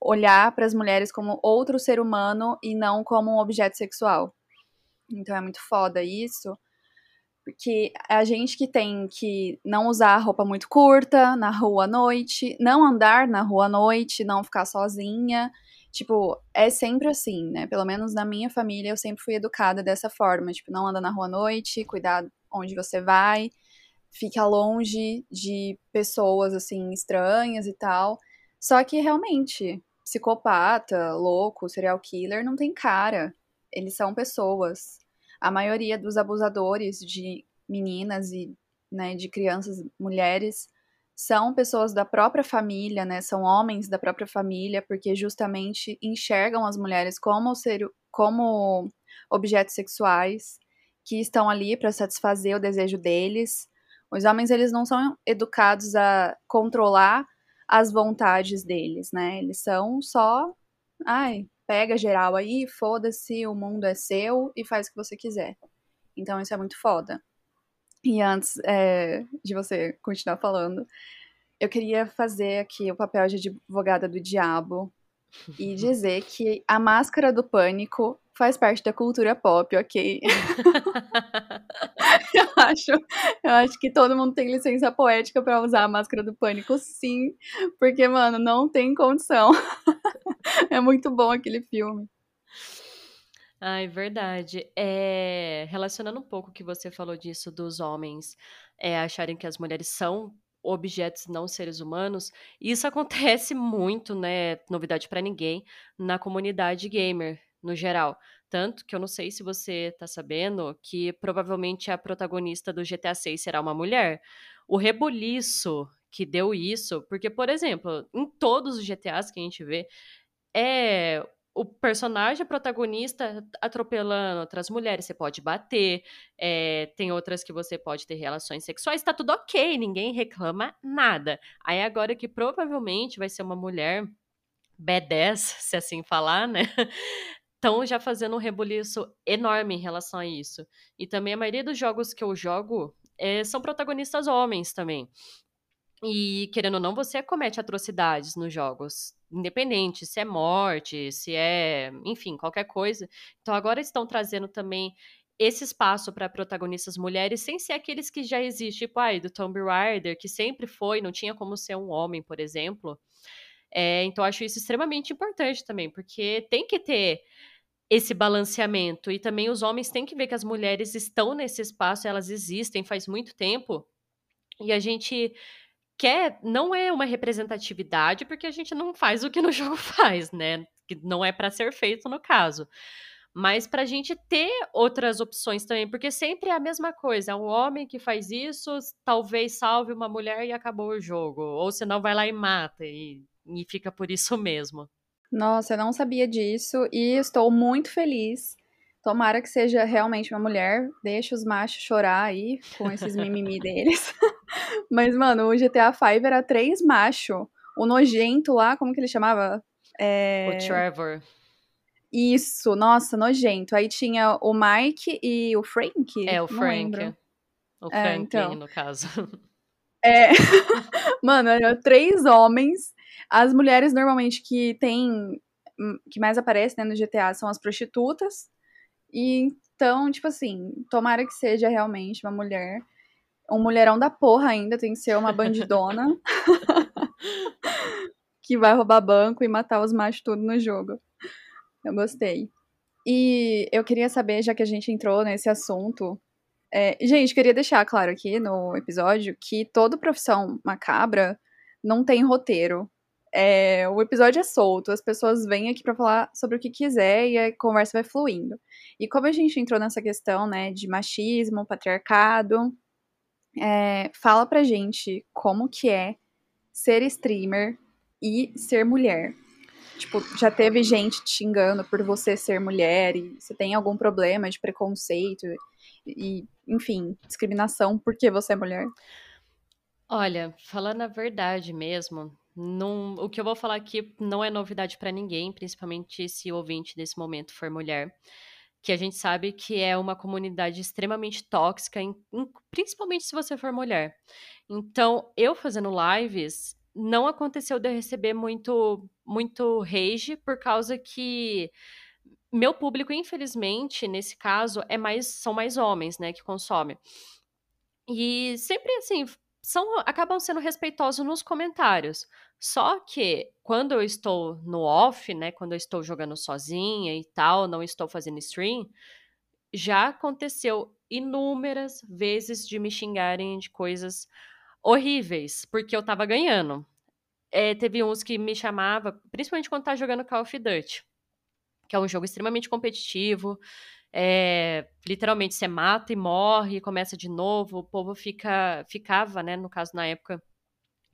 olhar para as mulheres como outro ser humano e não como um objeto sexual. Então é muito foda isso. Porque a gente que tem que não usar roupa muito curta na rua à noite, não andar na rua à noite, não ficar sozinha. Tipo, é sempre assim, né? Pelo menos na minha família eu sempre fui educada dessa forma. Tipo, não anda na rua à noite, cuidar onde você vai, fica longe de pessoas assim estranhas e tal. Só que realmente, psicopata, louco, serial killer não tem cara. Eles são pessoas. A maioria dos abusadores de meninas e né, de crianças, mulheres, são pessoas da própria família, né? São homens da própria família, porque justamente enxergam as mulheres como ser, como objetos sexuais que estão ali para satisfazer o desejo deles. Os homens eles não são educados a controlar as vontades deles, né? Eles são só, ai, pega geral aí, foda-se, o mundo é seu e faz o que você quiser. Então isso é muito foda. E antes é, de você continuar falando, eu queria fazer aqui o papel de advogada do diabo e dizer que a máscara do pânico faz parte da cultura pop, ok? eu, acho, eu acho que todo mundo tem licença poética para usar a máscara do pânico, sim, porque, mano, não tem condição. é muito bom aquele filme. Ai, verdade. É, relacionando um pouco o que você falou disso dos homens é, acharem que as mulheres são objetos não seres humanos, isso acontece muito, né? Novidade para ninguém, na comunidade gamer no geral. Tanto que eu não sei se você tá sabendo que provavelmente a protagonista do GTA 6 será uma mulher. O rebuliço que deu isso, porque, por exemplo, em todos os GTAs que a gente vê, é o personagem protagonista atropelando outras mulheres, você pode bater, é, tem outras que você pode ter relações sexuais, tá tudo ok, ninguém reclama nada. Aí agora que provavelmente vai ser uma mulher B10, se assim falar, né? estão já fazendo um rebuliço enorme em relação a isso. E também a maioria dos jogos que eu jogo é, são protagonistas homens também. E, querendo ou não, você comete atrocidades nos jogos. Independente se é morte, se é. Enfim, qualquer coisa. Então, agora estão trazendo também esse espaço para protagonistas mulheres, sem ser aqueles que já existem, tipo, ai, do Tomb Raider, que sempre foi, não tinha como ser um homem, por exemplo. É, então, acho isso extremamente importante também, porque tem que ter esse balanceamento. E também os homens têm que ver que as mulheres estão nesse espaço, elas existem faz muito tempo. E a gente quer, não é uma representatividade, porque a gente não faz o que no jogo faz, né? Que não é para ser feito no caso. Mas para a gente ter outras opções também, porque sempre é a mesma coisa. Um homem que faz isso, talvez salve uma mulher e acabou o jogo. Ou senão vai lá e mata, e, e fica por isso mesmo. Nossa, eu não sabia disso e estou muito feliz. Tomara que seja realmente uma mulher. Deixa os machos chorar aí com esses mimimi deles. Mas, mano, o GTA V era três machos. O nojento lá, como que ele chamava? É... O Trevor. Isso, nossa, nojento. Aí tinha o Mike e o Frank. É, o Frank. O Frank, é, então. no caso. É. Mano, eram três homens as mulheres normalmente que tem hum, que mais aparecem né, no GTA são as prostitutas. E então, tipo assim, tomara que seja realmente uma mulher. Um mulherão da porra ainda, tem que ser uma bandidona. que vai roubar banco e matar os machos tudo no jogo. Eu gostei. E eu queria saber, já que a gente entrou nesse assunto, É, gente, queria deixar claro aqui no episódio que toda profissão macabra não tem roteiro. É, o episódio é solto, as pessoas vêm aqui para falar sobre o que quiser e a conversa vai fluindo. E como a gente entrou nessa questão, né, de machismo, patriarcado, é, fala pra gente como que é ser streamer e ser mulher. Tipo, já teve gente te xingando por você ser mulher e você tem algum problema de preconceito e, enfim, discriminação porque você é mulher? Olha, falando a verdade mesmo, o que eu vou falar aqui não é novidade para ninguém, principalmente se o ouvinte desse momento for mulher, que a gente sabe que é uma comunidade extremamente tóxica, em, em, principalmente se você for mulher. Então, eu fazendo lives, não aconteceu de eu receber muito, muito rage, por causa que meu público, infelizmente, nesse caso, é mais são mais homens, né, que consomem. E sempre assim, são acabam sendo respeitosos nos comentários. Só que quando eu estou no off, né, quando eu estou jogando sozinha e tal, não estou fazendo stream, já aconteceu inúmeras vezes de me xingarem de coisas horríveis, porque eu tava ganhando. É, teve uns que me chamava, principalmente quando tá jogando Call of Duty, que é um jogo extremamente competitivo. É, literalmente você mata e morre, começa de novo. O povo fica, ficava, né, no caso na época,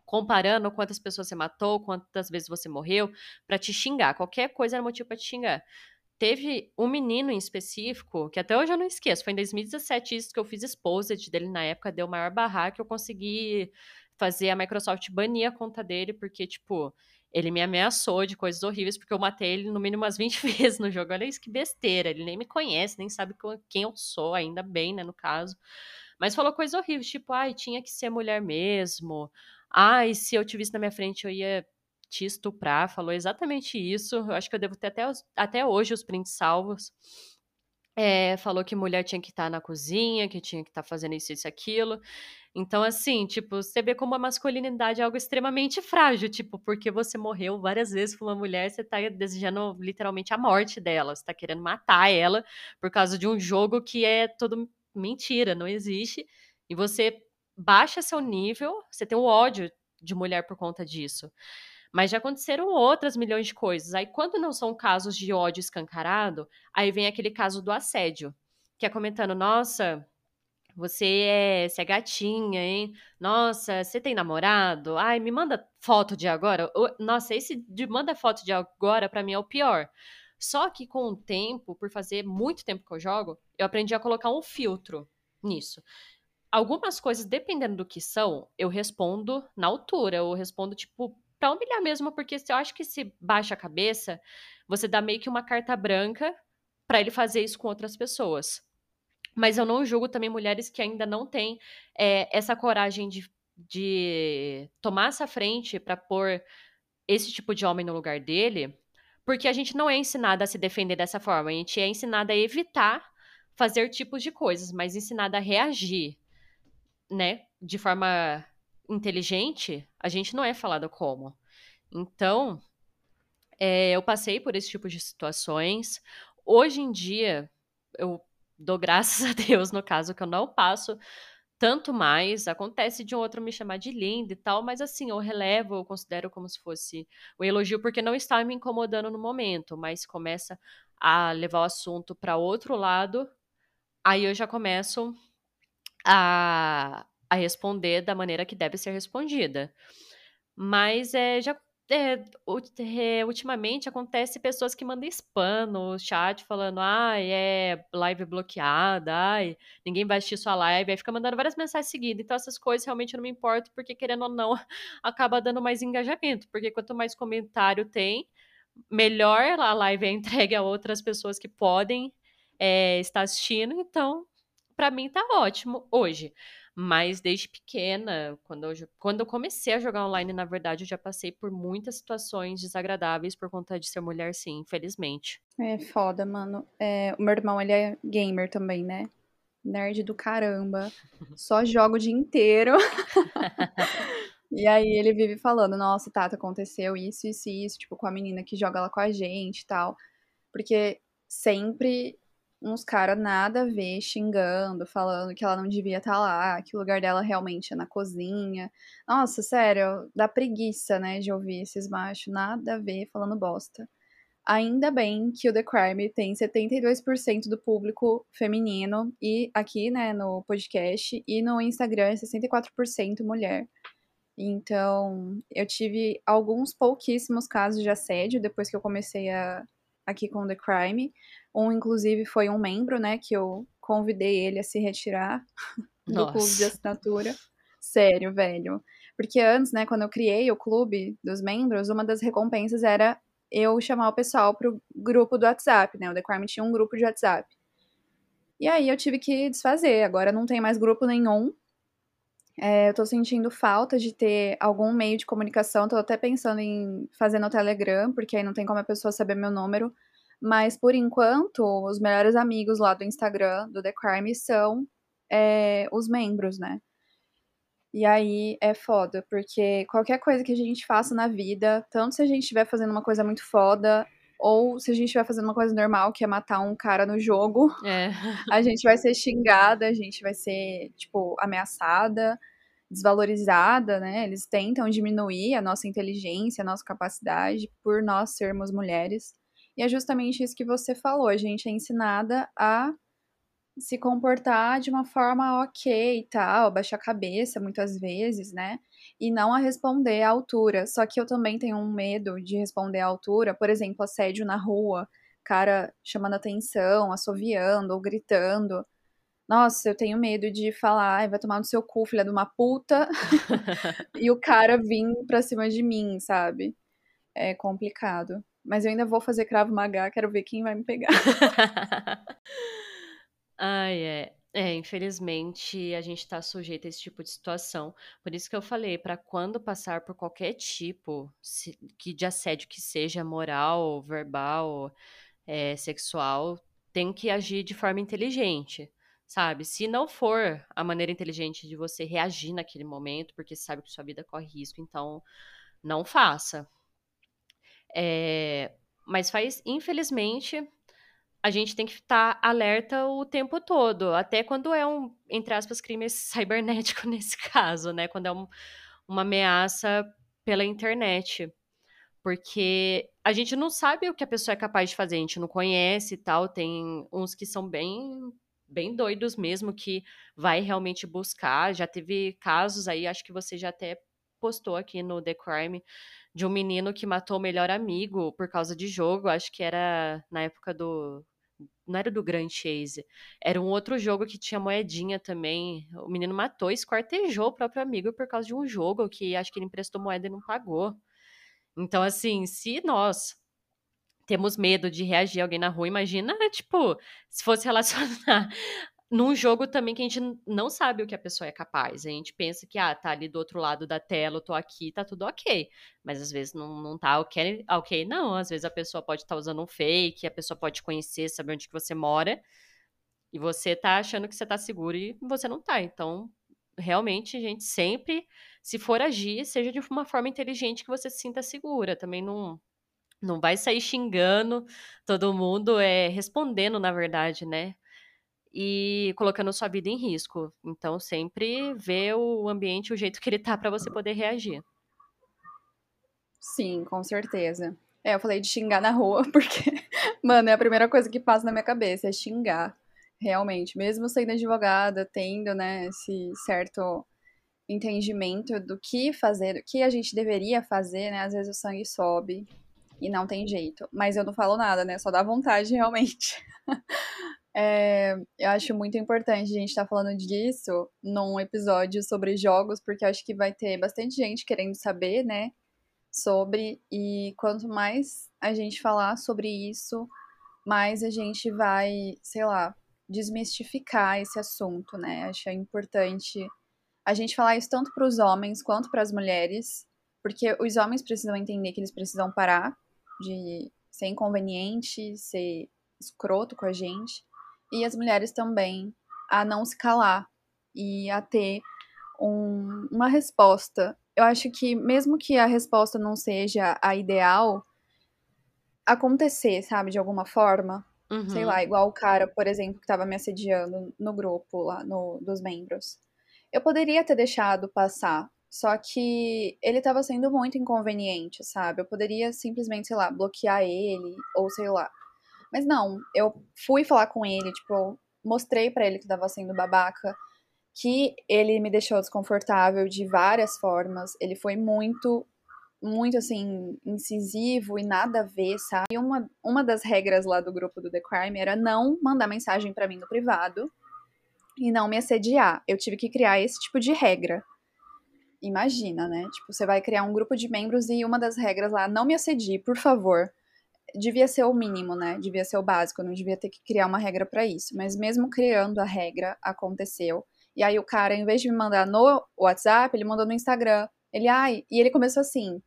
comparando quantas pessoas você matou, quantas vezes você morreu, para te xingar. Qualquer coisa era motivo para te xingar. Teve um menino em específico, que até hoje eu não esqueço, foi em 2017 isso que eu fiz exposed dele na época, deu maior barraco, eu consegui fazer a Microsoft banir a conta dele, porque, tipo, ele me ameaçou de coisas horríveis, porque eu matei ele no mínimo umas 20 vezes no jogo. Olha isso que besteira, ele nem me conhece, nem sabe quem eu sou, ainda bem, né, no caso. Mas falou coisas horríveis, tipo, ai, tinha que ser mulher mesmo. Ai, se eu te visse na minha frente, eu ia te estuprar, falou exatamente isso. Eu acho que eu devo ter até, até hoje os prints salvos. É, falou que mulher tinha que estar na cozinha, que tinha que estar fazendo isso, isso, aquilo. Então, assim, tipo, você vê como a masculinidade é algo extremamente frágil, tipo, porque você morreu várias vezes por uma mulher, você tá desejando literalmente a morte dela, você tá querendo matar ela por causa de um jogo que é todo mentira, não existe. E você baixa seu nível, você tem o ódio de mulher por conta disso. Mas já aconteceram outras milhões de coisas. Aí, quando não são casos de ódio escancarado, aí vem aquele caso do assédio, que é comentando: nossa, você é, você é gatinha, hein? Nossa, você tem namorado? Ai, me manda foto de agora. Nossa, esse de manda foto de agora para mim é o pior. Só que com o tempo, por fazer muito tempo que eu jogo, eu aprendi a colocar um filtro nisso. Algumas coisas, dependendo do que são, eu respondo na altura, eu respondo tipo pra humilhar mesmo, porque eu acho que se baixa a cabeça, você dá meio que uma carta branca para ele fazer isso com outras pessoas. Mas eu não julgo também mulheres que ainda não têm é, essa coragem de, de tomar essa frente para pôr esse tipo de homem no lugar dele, porque a gente não é ensinada a se defender dessa forma, a gente é ensinada a evitar fazer tipos de coisas, mas ensinada a reagir, né, de forma inteligente, a gente não é falado como. Então, é, eu passei por esse tipo de situações. Hoje em dia, eu dou graças a Deus, no caso, que eu não passo tanto mais. Acontece de um outro me chamar de linda e tal, mas assim, eu relevo, eu considero como se fosse um elogio, porque não está me incomodando no momento, mas começa a levar o assunto para outro lado, aí eu já começo a, a responder da maneira que deve ser respondida. Mas é, já é, ultimamente acontece pessoas que mandam spam no chat falando, ai, é live bloqueada, ai, ninguém vai assistir sua live, aí fica mandando várias mensagens seguidas. Então essas coisas realmente eu não me importo, porque querendo ou não, acaba dando mais engajamento, porque quanto mais comentário tem, melhor a live é entregue a outras pessoas que podem é, estar assistindo. Então, para mim tá ótimo hoje. Mas desde pequena, quando eu, quando eu comecei a jogar online, na verdade, eu já passei por muitas situações desagradáveis por conta de ser mulher, sim, infelizmente. É foda, mano. É, o meu irmão, ele é gamer também, né? Nerd do caramba. Só joga o dia inteiro. e aí ele vive falando, nossa, Tata, aconteceu isso, isso e isso, tipo, com a menina que joga lá com a gente e tal. Porque sempre uns caras nada a ver xingando, falando que ela não devia estar tá lá, que o lugar dela realmente é na cozinha. Nossa, sério, dá preguiça, né, de ouvir esses machos, nada a ver falando bosta. Ainda bem que o The Crime tem 72% do público feminino e aqui, né, no podcast e no Instagram é 64% mulher. Então, eu tive alguns pouquíssimos casos de assédio depois que eu comecei a aqui com The Crime. Um, inclusive, foi um membro, né, que eu convidei ele a se retirar do Nossa. clube de assinatura. Sério, velho. Porque antes, né, quando eu criei o clube dos membros, uma das recompensas era eu chamar o pessoal pro grupo do WhatsApp, né? O The Crime tinha um grupo de WhatsApp. E aí eu tive que desfazer. Agora não tem mais grupo nenhum. É, eu tô sentindo falta de ter algum meio de comunicação. Tô até pensando em fazer no Telegram, porque aí não tem como a pessoa saber meu número. Mas por enquanto, os melhores amigos lá do Instagram do The Crime são é, os membros, né? E aí é foda, porque qualquer coisa que a gente faça na vida, tanto se a gente estiver fazendo uma coisa muito foda, ou se a gente estiver fazendo uma coisa normal, que é matar um cara no jogo, é. a gente vai ser xingada, a gente vai ser, tipo, ameaçada, desvalorizada, né? Eles tentam diminuir a nossa inteligência, a nossa capacidade por nós sermos mulheres. E é justamente isso que você falou, a gente é ensinada a se comportar de uma forma ok e tal, baixar a cabeça muitas vezes, né? E não a responder à altura. Só que eu também tenho um medo de responder à altura, por exemplo, assédio na rua, cara chamando atenção, assoviando ou gritando. Nossa, eu tenho medo de falar, vai tomar no seu cu, filha de uma puta, e o cara vir pra cima de mim, sabe? É complicado. Mas eu ainda vou fazer cravo magá, quero ver quem vai me pegar. Ai, é. É, infelizmente a gente está sujeito a esse tipo de situação. Por isso que eu falei, para quando passar por qualquer tipo se- que de assédio que seja moral, verbal, é, sexual, tem que agir de forma inteligente, sabe? Se não for a maneira inteligente de você reagir naquele momento, porque sabe que sua vida corre risco, então não faça. É, mas faz, infelizmente, a gente tem que estar alerta o tempo todo, até quando é um, entre aspas, crime cibernético nesse caso, né? Quando é um, uma ameaça pela internet. Porque a gente não sabe o que a pessoa é capaz de fazer, a gente não conhece e tal. Tem uns que são bem bem doidos mesmo, que vai realmente buscar. Já teve casos aí, acho que você já até postou aqui no The Crime, de um menino que matou o melhor amigo por causa de jogo. Acho que era na época do não era do Grand Chase. Era um outro jogo que tinha moedinha também. O menino matou, esquartejou o próprio amigo por causa de um jogo que acho que ele emprestou moeda e não pagou. Então, assim, se nós temos medo de reagir a alguém na rua, imagina, tipo, se fosse relacionar num jogo também que a gente não sabe o que a pessoa é capaz. A gente pensa que, ah, tá ali do outro lado da tela, eu tô aqui, tá tudo ok. Mas às vezes não, não tá ok, ok, não. Às vezes a pessoa pode estar tá usando um fake, a pessoa pode conhecer, saber onde que você mora, e você tá achando que você tá seguro e você não tá. Então, realmente, gente sempre, se for agir, seja de uma forma inteligente que você se sinta segura. Também não. Não vai sair xingando todo mundo, é respondendo, na verdade, né? E colocando sua vida em risco. Então, sempre ver o ambiente, o jeito que ele tá para você poder reagir. Sim, com certeza. É, eu falei de xingar na rua, porque, mano, é a primeira coisa que passa na minha cabeça, é xingar. Realmente, mesmo sendo advogada, tendo, né, esse certo entendimento do que fazer, do que a gente deveria fazer, né? Às vezes o sangue sobe e não tem jeito. Mas eu não falo nada, né? Só dá vontade realmente. É, eu acho muito importante a gente estar tá falando disso num episódio sobre jogos, porque acho que vai ter bastante gente querendo saber, né? Sobre, e quanto mais a gente falar sobre isso, mais a gente vai, sei lá, desmistificar esse assunto, né? Acho importante a gente falar isso tanto para os homens quanto para as mulheres, porque os homens precisam entender que eles precisam parar de ser inconveniente, ser escroto com a gente e as mulheres também a não se calar e a ter um, uma resposta. Eu acho que, mesmo que a resposta não seja a ideal, acontecer, sabe, de alguma forma. Uhum. Sei lá, igual o cara, por exemplo, que tava me assediando no grupo lá, no, dos membros. Eu poderia ter deixado passar, só que ele tava sendo muito inconveniente, sabe? Eu poderia simplesmente, sei lá, bloquear ele, ou sei lá. Mas não, eu fui falar com ele, tipo, eu mostrei para ele que tava sendo babaca, que ele me deixou desconfortável de várias formas. Ele foi muito muito assim, incisivo e nada a ver, sabe? E uma, uma das regras lá do grupo do The Crime era não mandar mensagem para mim no privado e não me assediar. Eu tive que criar esse tipo de regra. Imagina, né? Tipo, você vai criar um grupo de membros e uma das regras lá, não me assedie, por favor. Devia ser o mínimo, né? Devia ser o básico, não devia ter que criar uma regra para isso. Mas mesmo criando a regra, aconteceu. E aí o cara, em vez de me mandar no WhatsApp, ele mandou no Instagram. Ele, ai, e ele começou assim.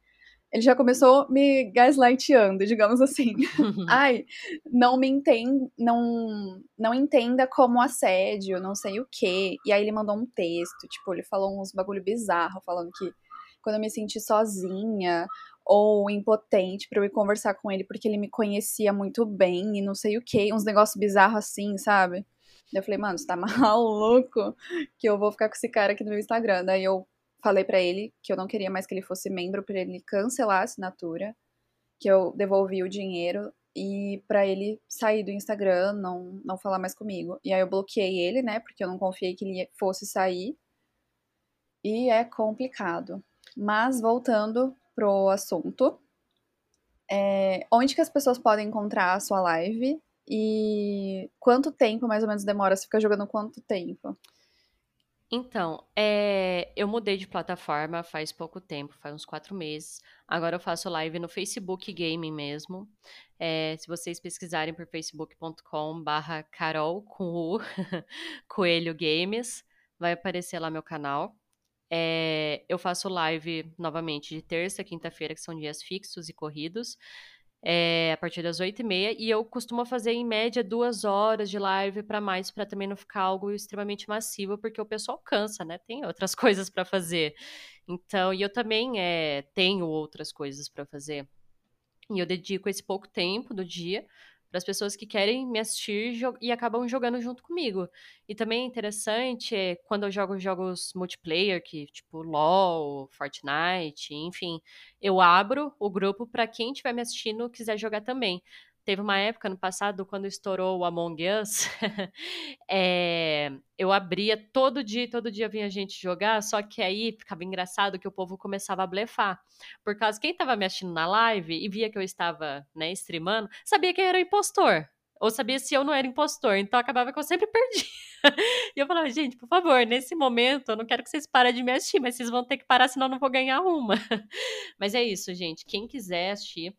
Ele já começou me gaslightando, digamos assim. ai, não me entenda, não, não entenda como assédio, não sei o quê. E aí ele mandou um texto, tipo, ele falou uns bagulho bizarro, falando que quando eu me senti sozinha ou impotente para eu ir conversar com ele porque ele me conhecia muito bem e não sei o quê, uns negócios bizarros assim, sabe? Eu falei, mano, você tá maluco que eu vou ficar com esse cara aqui no meu Instagram. Daí eu falei para ele que eu não queria mais que ele fosse membro para ele cancelar a assinatura, que eu devolvi o dinheiro e para ele sair do Instagram, não não falar mais comigo. E aí eu bloqueei ele, né, porque eu não confiei que ele fosse sair. E é complicado. Mas voltando pro assunto, é, onde que as pessoas podem encontrar a sua live e quanto tempo mais ou menos demora? Você fica jogando quanto tempo? Então, é, eu mudei de plataforma faz pouco tempo, faz uns quatro meses. Agora eu faço live no Facebook Gaming mesmo. É, se vocês pesquisarem por facebook.com barra Carol com o Coelho Games, vai aparecer lá meu canal. É, eu faço live novamente de terça, quinta-feira, que são dias fixos e corridos é, a partir das oito e meia, e eu costumo fazer em média duas horas de live para mais, para também não ficar algo extremamente massivo, porque o pessoal cansa, né? Tem outras coisas para fazer. Então, e eu também é, tenho outras coisas para fazer. E eu dedico esse pouco tempo do dia para as pessoas que querem me assistir e acabam jogando junto comigo. E também é interessante é, quando eu jogo jogos multiplayer, que tipo LoL, Fortnite, enfim, eu abro o grupo para quem estiver me assistindo quiser jogar também. Teve uma época no passado, quando estourou o Among Us, é, eu abria todo dia, todo dia vinha gente jogar, só que aí ficava engraçado que o povo começava a blefar. Por causa quem estava me assistindo na live e via que eu estava né, streamando, sabia que eu era impostor. Ou sabia se eu não era impostor, então acabava que eu sempre perdia. e eu falava, gente, por favor, nesse momento eu não quero que vocês parem de me assistir, mas vocês vão ter que parar, senão eu não vou ganhar uma. mas é isso, gente. Quem quiser assistir,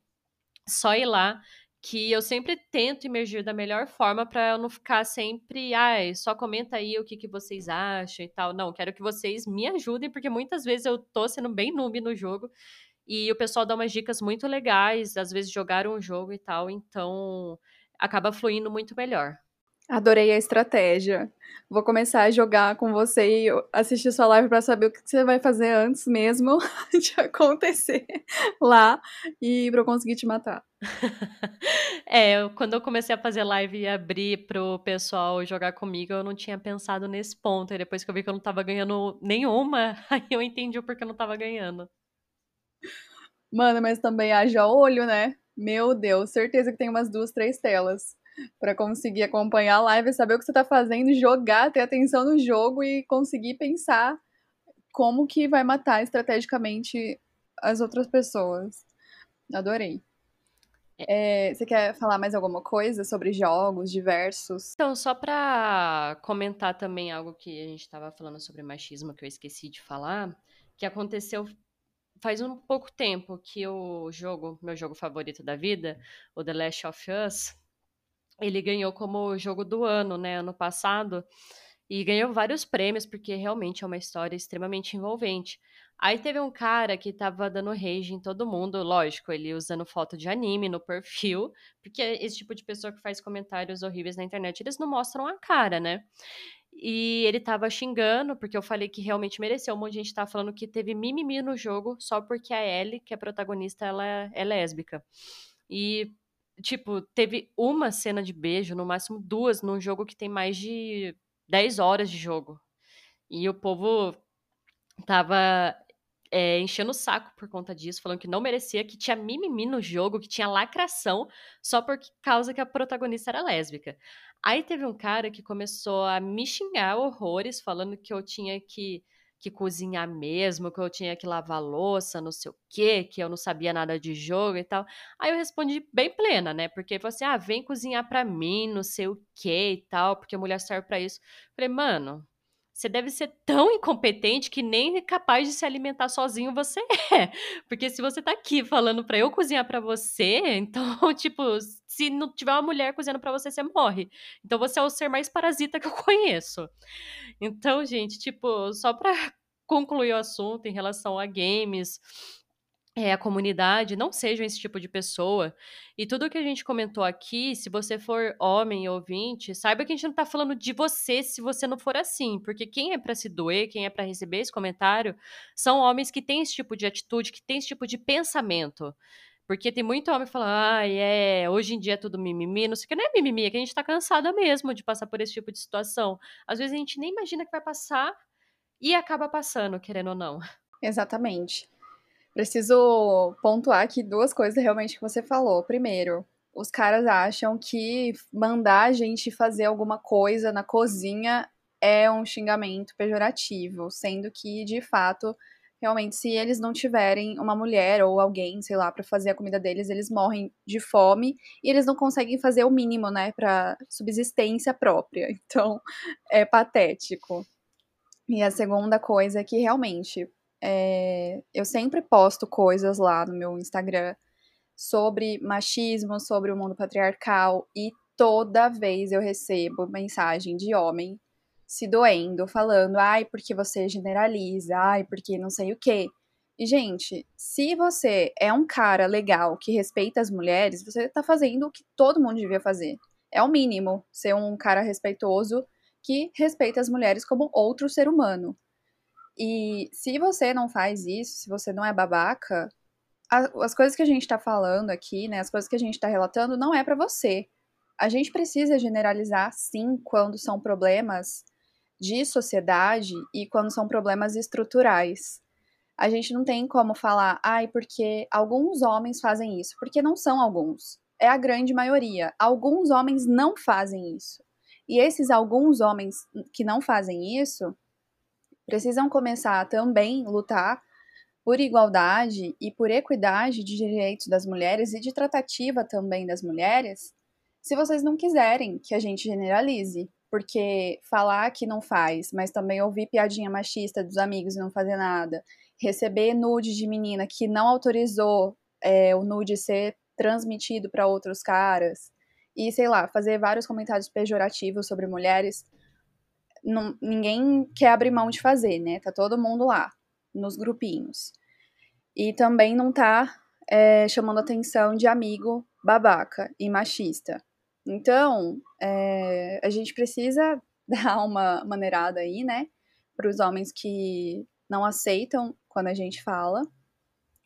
só ir lá que eu sempre tento emergir da melhor forma para eu não ficar sempre, ai, só comenta aí o que, que vocês acham e tal. Não, quero que vocês me ajudem, porque muitas vezes eu tô sendo bem noob no jogo e o pessoal dá umas dicas muito legais, às vezes jogaram o jogo e tal, então acaba fluindo muito melhor. Adorei a estratégia. Vou começar a jogar com você e assistir sua live para saber o que você vai fazer antes mesmo de acontecer lá e para eu conseguir te matar. é, quando eu comecei a fazer live e abrir pro pessoal jogar comigo, eu não tinha pensado nesse ponto. E depois que eu vi que eu não tava ganhando nenhuma, aí eu entendi o porquê eu não tava ganhando. Mano, mas também haja olho, né? Meu Deus, certeza que tem umas duas, três telas para conseguir acompanhar a live, saber o que você tá fazendo, jogar, ter atenção no jogo e conseguir pensar como que vai matar estrategicamente as outras pessoas. Adorei. É, você quer falar mais alguma coisa sobre jogos diversos? Então, só para comentar também algo que a gente estava falando sobre machismo que eu esqueci de falar, que aconteceu faz um pouco tempo que o jogo, meu jogo favorito da vida, o The Last of Us, ele ganhou como jogo do ano, né, ano passado, e ganhou vários prêmios porque realmente é uma história extremamente envolvente. Aí teve um cara que tava dando rage em todo mundo, lógico, ele usando foto de anime no perfil, porque esse tipo de pessoa que faz comentários horríveis na internet, eles não mostram a cara, né? E ele tava xingando, porque eu falei que realmente mereceu. Um monte de gente tava falando que teve mimimi no jogo só porque a Ellie, que é protagonista, ela é lésbica. E tipo, teve uma cena de beijo, no máximo duas, num jogo que tem mais de 10 horas de jogo. E o povo tava é, enchendo o saco por conta disso, falando que não merecia, que tinha mimimi no jogo, que tinha lacração, só por causa que a protagonista era lésbica. Aí teve um cara que começou a me xingar horrores, falando que eu tinha que que cozinhar mesmo, que eu tinha que lavar louça, não sei o quê, que eu não sabia nada de jogo e tal. Aí eu respondi bem plena, né? Porque falou assim: ah, vem cozinhar pra mim, não sei o quê e tal, porque a mulher serve para isso. Falei, mano, você deve ser tão incompetente que nem capaz de se alimentar sozinho você é. Porque se você tá aqui falando para eu cozinhar para você, então, tipo, se não tiver uma mulher cozinhando para você, você morre. Então você é o ser mais parasita que eu conheço. Então, gente, tipo, só pra concluir o assunto em relação a games, é, a comunidade, não sejam esse tipo de pessoa. E tudo que a gente comentou aqui, se você for homem ouvinte, saiba que a gente não tá falando de você se você não for assim. Porque quem é para se doer, quem é para receber esse comentário, são homens que têm esse tipo de atitude, que têm esse tipo de pensamento. Porque tem muito homem falando, ah, é, hoje em dia é tudo mimimi, não sei o que, não é mimimi, é que a gente tá cansada mesmo de passar por esse tipo de situação. Às vezes a gente nem imagina que vai passar e acaba passando, querendo ou não. Exatamente. Preciso pontuar aqui duas coisas realmente que você falou. Primeiro, os caras acham que mandar a gente fazer alguma coisa na cozinha é um xingamento pejorativo, sendo que, de fato, realmente, se eles não tiverem uma mulher ou alguém, sei lá, para fazer a comida deles, eles morrem de fome e eles não conseguem fazer o mínimo, né, para subsistência própria. Então, é patético. E a segunda coisa é que realmente é, eu sempre posto coisas lá no meu Instagram sobre machismo, sobre o mundo patriarcal e toda vez eu recebo mensagem de homem se doendo, falando, ai, porque você generaliza, ai, porque não sei o quê. E, gente, se você é um cara legal que respeita as mulheres, você tá fazendo o que todo mundo devia fazer. É o mínimo ser um cara respeitoso que respeita as mulheres como outro ser humano. E se você não faz isso, se você não é babaca, as coisas que a gente tá falando aqui, né, as coisas que a gente tá relatando, não é para você. A gente precisa generalizar, sim, quando são problemas de sociedade e quando são problemas estruturais. A gente não tem como falar, ai, porque alguns homens fazem isso, porque não são alguns. É a grande maioria. Alguns homens não fazem isso. E esses alguns homens que não fazem isso precisam começar a também lutar por igualdade e por equidade de direitos das mulheres e de tratativa também das mulheres, se vocês não quiserem que a gente generalize. Porque falar que não faz, mas também ouvir piadinha machista dos amigos e não fazer nada, receber nude de menina que não autorizou é, o nude ser transmitido para outros caras, e sei lá, fazer vários comentários pejorativos sobre mulheres, não, ninguém quer abrir mão de fazer, né? Tá todo mundo lá, nos grupinhos. E também não tá é, chamando atenção de amigo babaca e machista. Então, é, a gente precisa dar uma maneirada aí, né, para os homens que não aceitam quando a gente fala,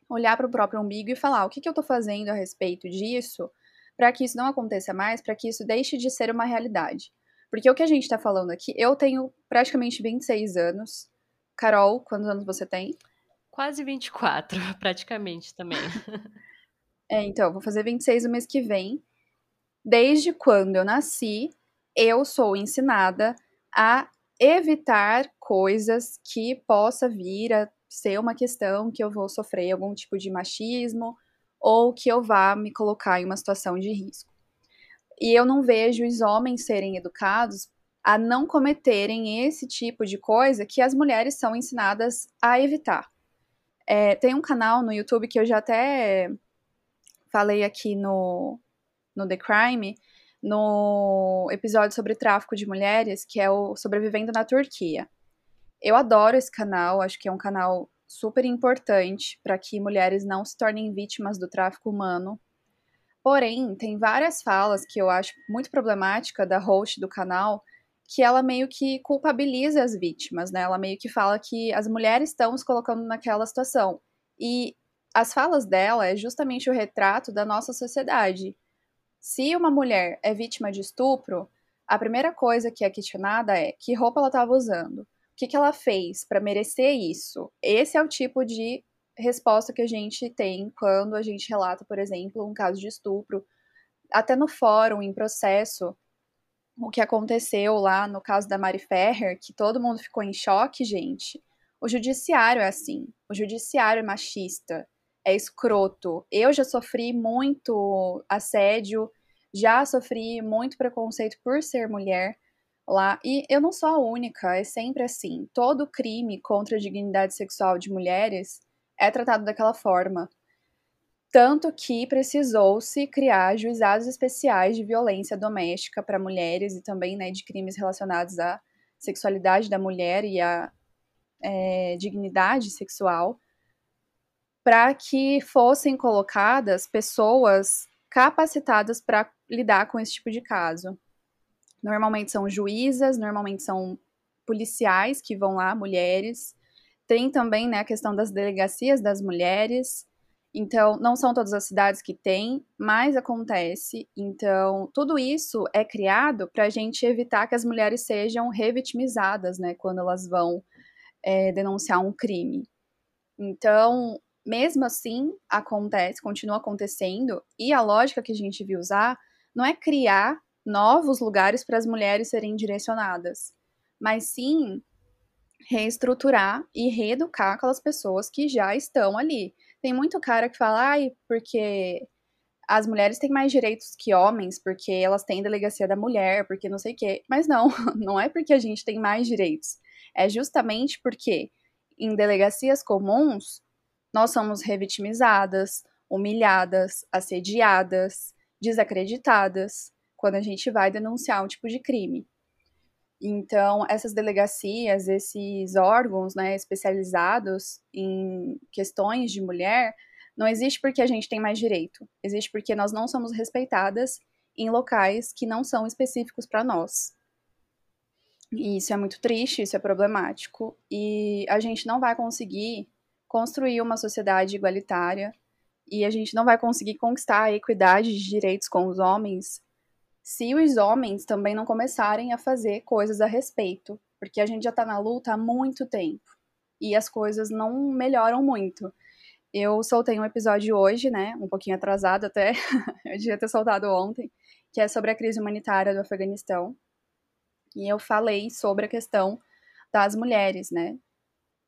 olhar para o próprio umbigo e falar o que, que eu estou fazendo a respeito disso para que isso não aconteça mais, para que isso deixe de ser uma realidade. Porque o que a gente está falando aqui, eu tenho praticamente 26 anos. Carol, quantos anos você tem? Quase 24, praticamente também. é, então, vou fazer 26 no mês que vem desde quando eu nasci, eu sou ensinada a evitar coisas que possa vir a ser uma questão que eu vou sofrer algum tipo de machismo ou que eu vá me colocar em uma situação de risco. E eu não vejo os homens serem educados a não cometerem esse tipo de coisa que as mulheres são ensinadas a evitar. É, tem um canal no YouTube que eu já até falei aqui no, no The Crime, no episódio sobre tráfico de mulheres, que é o Sobrevivendo na Turquia. Eu adoro esse canal, acho que é um canal super importante para que mulheres não se tornem vítimas do tráfico humano. Porém, tem várias falas que eu acho muito problemática da host do canal, que ela meio que culpabiliza as vítimas, né? Ela meio que fala que as mulheres estão se colocando naquela situação. E as falas dela é justamente o retrato da nossa sociedade Se uma mulher é vítima de estupro, a primeira coisa que é questionada é que roupa ela estava usando, o que, que ela fez para merecer isso. Esse é o tipo de resposta que a gente tem quando a gente relata, por exemplo, um caso de estupro, até no fórum, em processo, o que aconteceu lá no caso da Mari Ferrer, que todo mundo ficou em choque, gente. O judiciário é assim. O judiciário é machista, é escroto. Eu já sofri muito assédio, já sofri muito preconceito por ser mulher lá. E eu não sou a única, é sempre assim. Todo crime contra a dignidade sexual de mulheres é tratado daquela forma. Tanto que precisou-se criar juizados especiais de violência doméstica para mulheres e também né, de crimes relacionados à sexualidade da mulher e à é, dignidade sexual, para que fossem colocadas pessoas capacitadas para lidar com esse tipo de caso. Normalmente são juízas, normalmente são policiais que vão lá, mulheres, tem também né, a questão das delegacias das mulheres. Então, não são todas as cidades que têm, mas acontece. Então, tudo isso é criado para a gente evitar que as mulheres sejam revitimizadas, né, quando elas vão é, denunciar um crime. Então, mesmo assim, acontece, continua acontecendo, e a lógica que a gente viu usar não é criar novos lugares para as mulheres serem direcionadas, mas sim reestruturar e reeducar aquelas pessoas que já estão ali. Tem muito cara que fala, ai, porque as mulheres têm mais direitos que homens, porque elas têm delegacia da mulher, porque não sei o quê. Mas não, não é porque a gente tem mais direitos. É justamente porque em delegacias comuns nós somos revitimizadas, humilhadas, assediadas, desacreditadas quando a gente vai denunciar um tipo de crime. Então, essas delegacias, esses órgãos né, especializados em questões de mulher, não existe porque a gente tem mais direito. Existe porque nós não somos respeitadas em locais que não são específicos para nós. E isso é muito triste, isso é problemático. E a gente não vai conseguir construir uma sociedade igualitária e a gente não vai conseguir conquistar a equidade de direitos com os homens se os homens também não começarem a fazer coisas a respeito, porque a gente já tá na luta há muito tempo e as coisas não melhoram muito. Eu soltei um episódio hoje, né, um pouquinho atrasado até, eu devia ter soltado ontem, que é sobre a crise humanitária do Afeganistão. E eu falei sobre a questão das mulheres, né?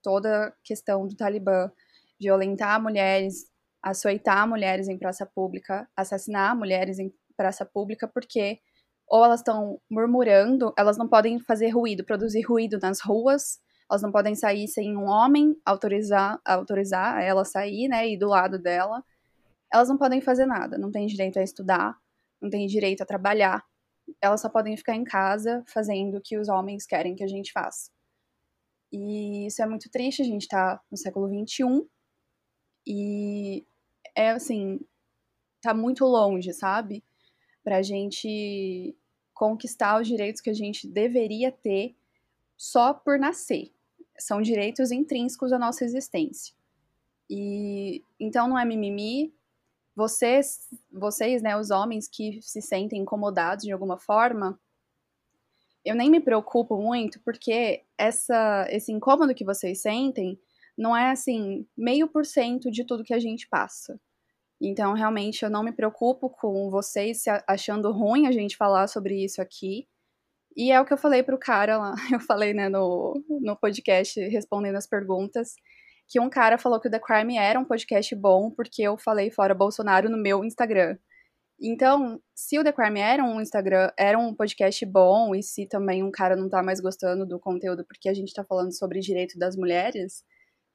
Toda a questão do Talibã violentar mulheres, açoitar mulheres em praça pública, assassinar mulheres em praça pública porque ou elas estão murmurando, elas não podem fazer ruído, produzir ruído nas ruas, elas não podem sair sem um homem autorizar, autorizar ela sair, né, e do lado dela. Elas não podem fazer nada, não têm direito a estudar, não têm direito a trabalhar. Elas só podem ficar em casa fazendo o que os homens querem que a gente faça. E isso é muito triste, a gente tá no século XXI e é assim, tá muito longe, sabe? Para a gente conquistar os direitos que a gente deveria ter só por nascer. São direitos intrínsecos à nossa existência. E então não é mimimi. Vocês, vocês, né, os homens que se sentem incomodados de alguma forma, eu nem me preocupo muito porque essa, esse incômodo que vocês sentem não é assim meio por cento de tudo que a gente passa. Então, realmente, eu não me preocupo com vocês achando ruim a gente falar sobre isso aqui. E é o que eu falei pro cara lá, eu falei, né, no, no podcast, respondendo as perguntas, que um cara falou que o The Crime era um podcast bom porque eu falei fora Bolsonaro no meu Instagram. Então, se o The Crime era um Instagram, era um podcast bom, e se também um cara não tá mais gostando do conteúdo porque a gente tá falando sobre direito das mulheres,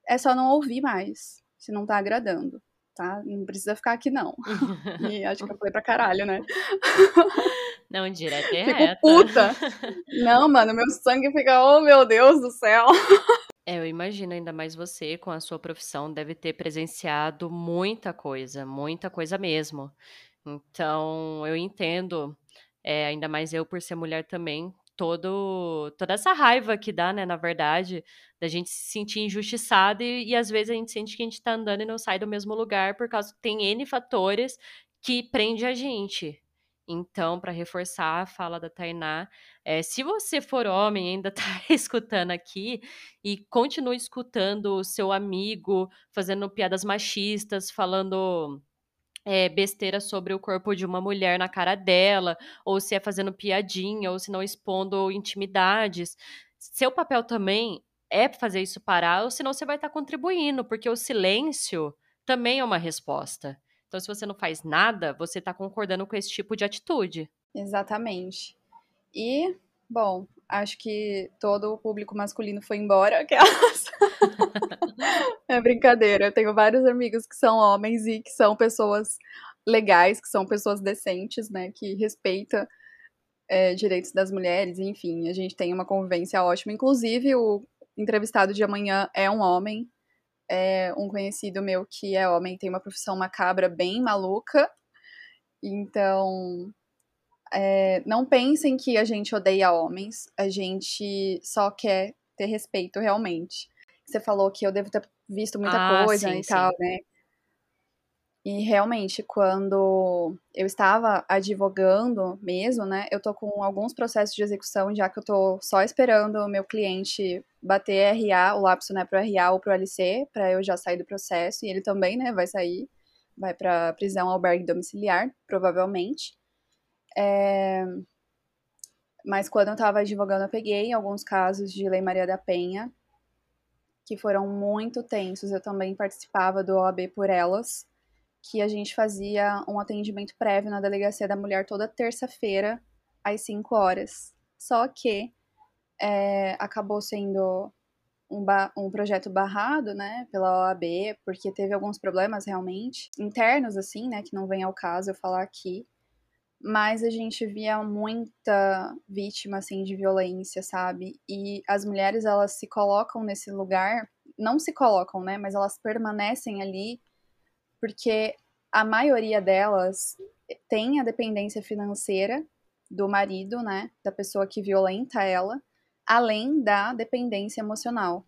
é só não ouvir mais, se não tá agradando tá? Não precisa ficar aqui, não. E acho que eu falei pra caralho, né? Não, direto e Fico puta. Não, mano, meu sangue fica, oh meu Deus do céu. É, eu imagino, ainda mais você, com a sua profissão, deve ter presenciado muita coisa, muita coisa mesmo. Então, eu entendo, é, ainda mais eu por ser mulher também, todo, toda essa raiva que dá, né, na verdade, da gente se sentir injustiçada e, e às vezes a gente sente que a gente tá andando e não sai do mesmo lugar por causa que tem N fatores que prende a gente. Então, para reforçar a fala da Tainá, é, se você for homem ainda está escutando aqui e continua escutando o seu amigo fazendo piadas machistas, falando é, besteira sobre o corpo de uma mulher na cara dela, ou se é fazendo piadinha, ou se não expondo intimidades. Seu papel também é fazer isso parar, ou senão você vai estar tá contribuindo, porque o silêncio também é uma resposta. Então, se você não faz nada, você está concordando com esse tipo de atitude. Exatamente. E, bom, acho que todo o público masculino foi embora. Aquelas. é brincadeira. Eu tenho vários amigos que são homens e que são pessoas legais, que são pessoas decentes, né? Que respeitam é, direitos das mulheres, enfim, a gente tem uma convivência ótima. Inclusive, o entrevistado de amanhã é um homem, é um conhecido meu que é homem, tem uma profissão macabra bem maluca. Então, é, não pensem que a gente odeia homens, a gente só quer ter respeito realmente. Você falou que eu devo ter visto muita ah, coisa sim, e tal, sim. né? E realmente, quando eu estava advogando mesmo, né, eu tô com alguns processos de execução, já que eu tô só esperando o meu cliente bater RA, o lapso, né, pro RA ou pro LC, para eu já sair do processo, e ele também, né, vai sair, vai para prisão albergue domiciliar, provavelmente. É... Mas quando eu estava advogando, eu peguei alguns casos de Lei Maria da Penha, que foram muito tensos. Eu também participava do OAB por elas que a gente fazia um atendimento prévio na delegacia da mulher toda terça-feira, às 5 horas. Só que é, acabou sendo um, um, projeto barrado, né, pela OAB, porque teve alguns problemas realmente internos, assim, né, que não vem ao caso eu falar aqui. Mas a gente via muita vítima, assim, de violência, sabe? E as mulheres, elas se colocam nesse lugar, não se colocam, né, mas elas permanecem ali porque a maioria delas tem a dependência financeira do marido, né, da pessoa que violenta ela, além da dependência emocional.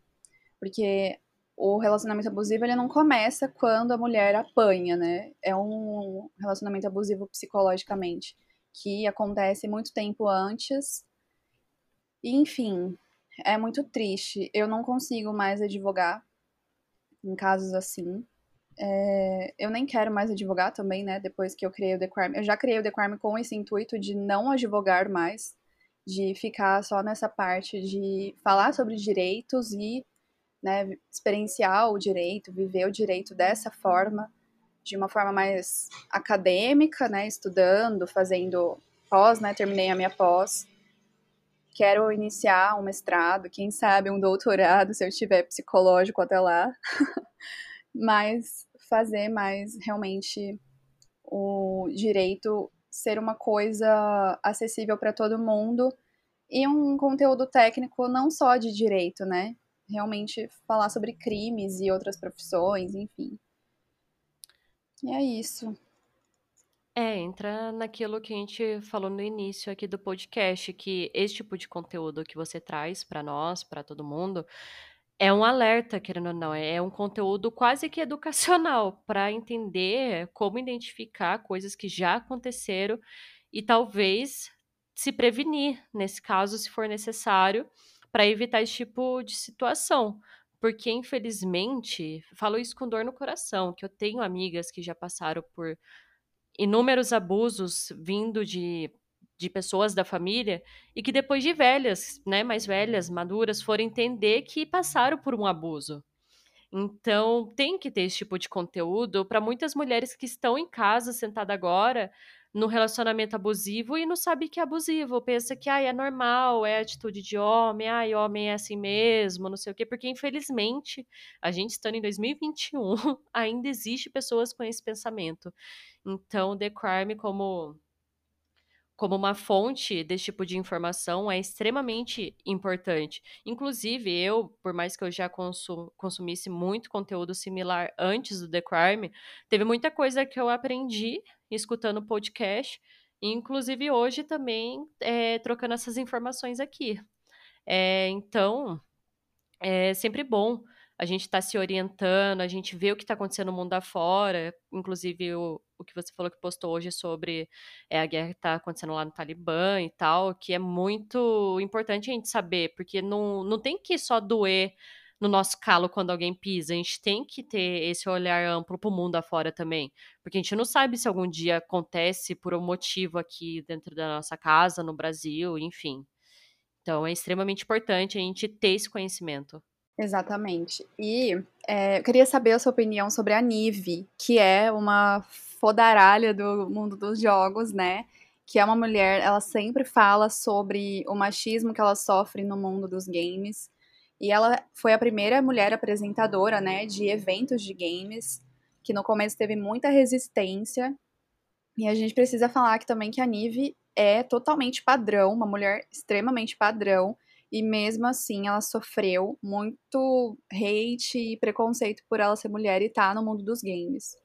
Porque o relacionamento abusivo ele não começa quando a mulher apanha, né? É um relacionamento abusivo psicologicamente que acontece muito tempo antes. Enfim, é muito triste. Eu não consigo mais advogar em casos assim. É, eu nem quero mais advogar também, né? Depois que eu criei o The Crime. Eu já criei o The Crime com esse intuito de não advogar mais, de ficar só nessa parte de falar sobre direitos e né, experienciar o direito, viver o direito dessa forma, de uma forma mais acadêmica, né? Estudando, fazendo pós, né? Terminei a minha pós. Quero iniciar um mestrado, quem sabe um doutorado, se eu tiver psicológico até lá. mas fazer mais realmente o direito ser uma coisa acessível para todo mundo e um conteúdo técnico não só de direito, né? Realmente falar sobre crimes e outras profissões, enfim. E é isso. É, entra naquilo que a gente falou no início aqui do podcast, que esse tipo de conteúdo que você traz para nós, para todo mundo, é um alerta, querendo ou não, é um conteúdo quase que educacional para entender como identificar coisas que já aconteceram e talvez se prevenir, nesse caso, se for necessário, para evitar esse tipo de situação. Porque, infelizmente, falo isso com dor no coração, que eu tenho amigas que já passaram por inúmeros abusos vindo de de pessoas da família e que depois de velhas, né, mais velhas, maduras, foram entender que passaram por um abuso. Então, tem que ter esse tipo de conteúdo para muitas mulheres que estão em casa, sentada agora, no relacionamento abusivo e não sabe que é abusivo, pensa que ah, é normal, é atitude de homem, ah, homem é assim mesmo, não sei o quê, porque infelizmente, a gente estando em 2021, ainda existe pessoas com esse pensamento. Então, The Crime como como uma fonte desse tipo de informação é extremamente importante. Inclusive, eu, por mais que eu já consum consumisse muito conteúdo similar antes do The Crime, teve muita coisa que eu aprendi escutando o podcast, inclusive hoje também é, trocando essas informações aqui. É, então, é sempre bom a gente está se orientando, a gente vê o que está acontecendo no mundo afora, inclusive o, o que você falou que postou hoje sobre é, a guerra que está acontecendo lá no Talibã e tal, que é muito importante a gente saber, porque não, não tem que só doer no nosso calo quando alguém pisa, a gente tem que ter esse olhar amplo para o mundo afora também, porque a gente não sabe se algum dia acontece por um motivo aqui dentro da nossa casa, no Brasil, enfim. Então é extremamente importante a gente ter esse conhecimento. Exatamente. E é, eu queria saber a sua opinião sobre a Nive, que é uma fodaralha do mundo dos jogos, né? Que é uma mulher, ela sempre fala sobre o machismo que ela sofre no mundo dos games. E ela foi a primeira mulher apresentadora, né, de eventos de games, que no começo teve muita resistência. E a gente precisa falar aqui também que a Nive é totalmente padrão, uma mulher extremamente padrão e mesmo assim ela sofreu muito hate e preconceito por ela ser mulher e estar tá no mundo dos games.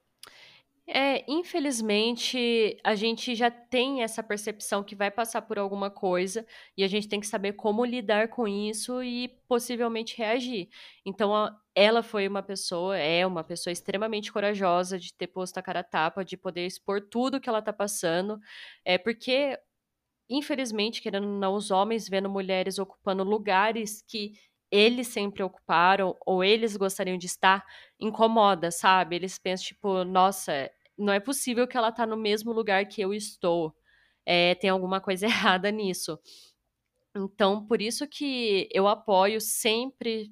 É, infelizmente, a gente já tem essa percepção que vai passar por alguma coisa e a gente tem que saber como lidar com isso e possivelmente reagir. Então, ela foi uma pessoa, é uma pessoa extremamente corajosa de ter posto a cara a tapa, de poder expor tudo que ela tá passando, é porque infelizmente, querendo ou não, os homens vendo mulheres ocupando lugares que eles sempre ocuparam ou eles gostariam de estar, incomoda, sabe? Eles pensam, tipo, nossa, não é possível que ela tá no mesmo lugar que eu estou. É, tem alguma coisa errada nisso. Então, por isso que eu apoio sempre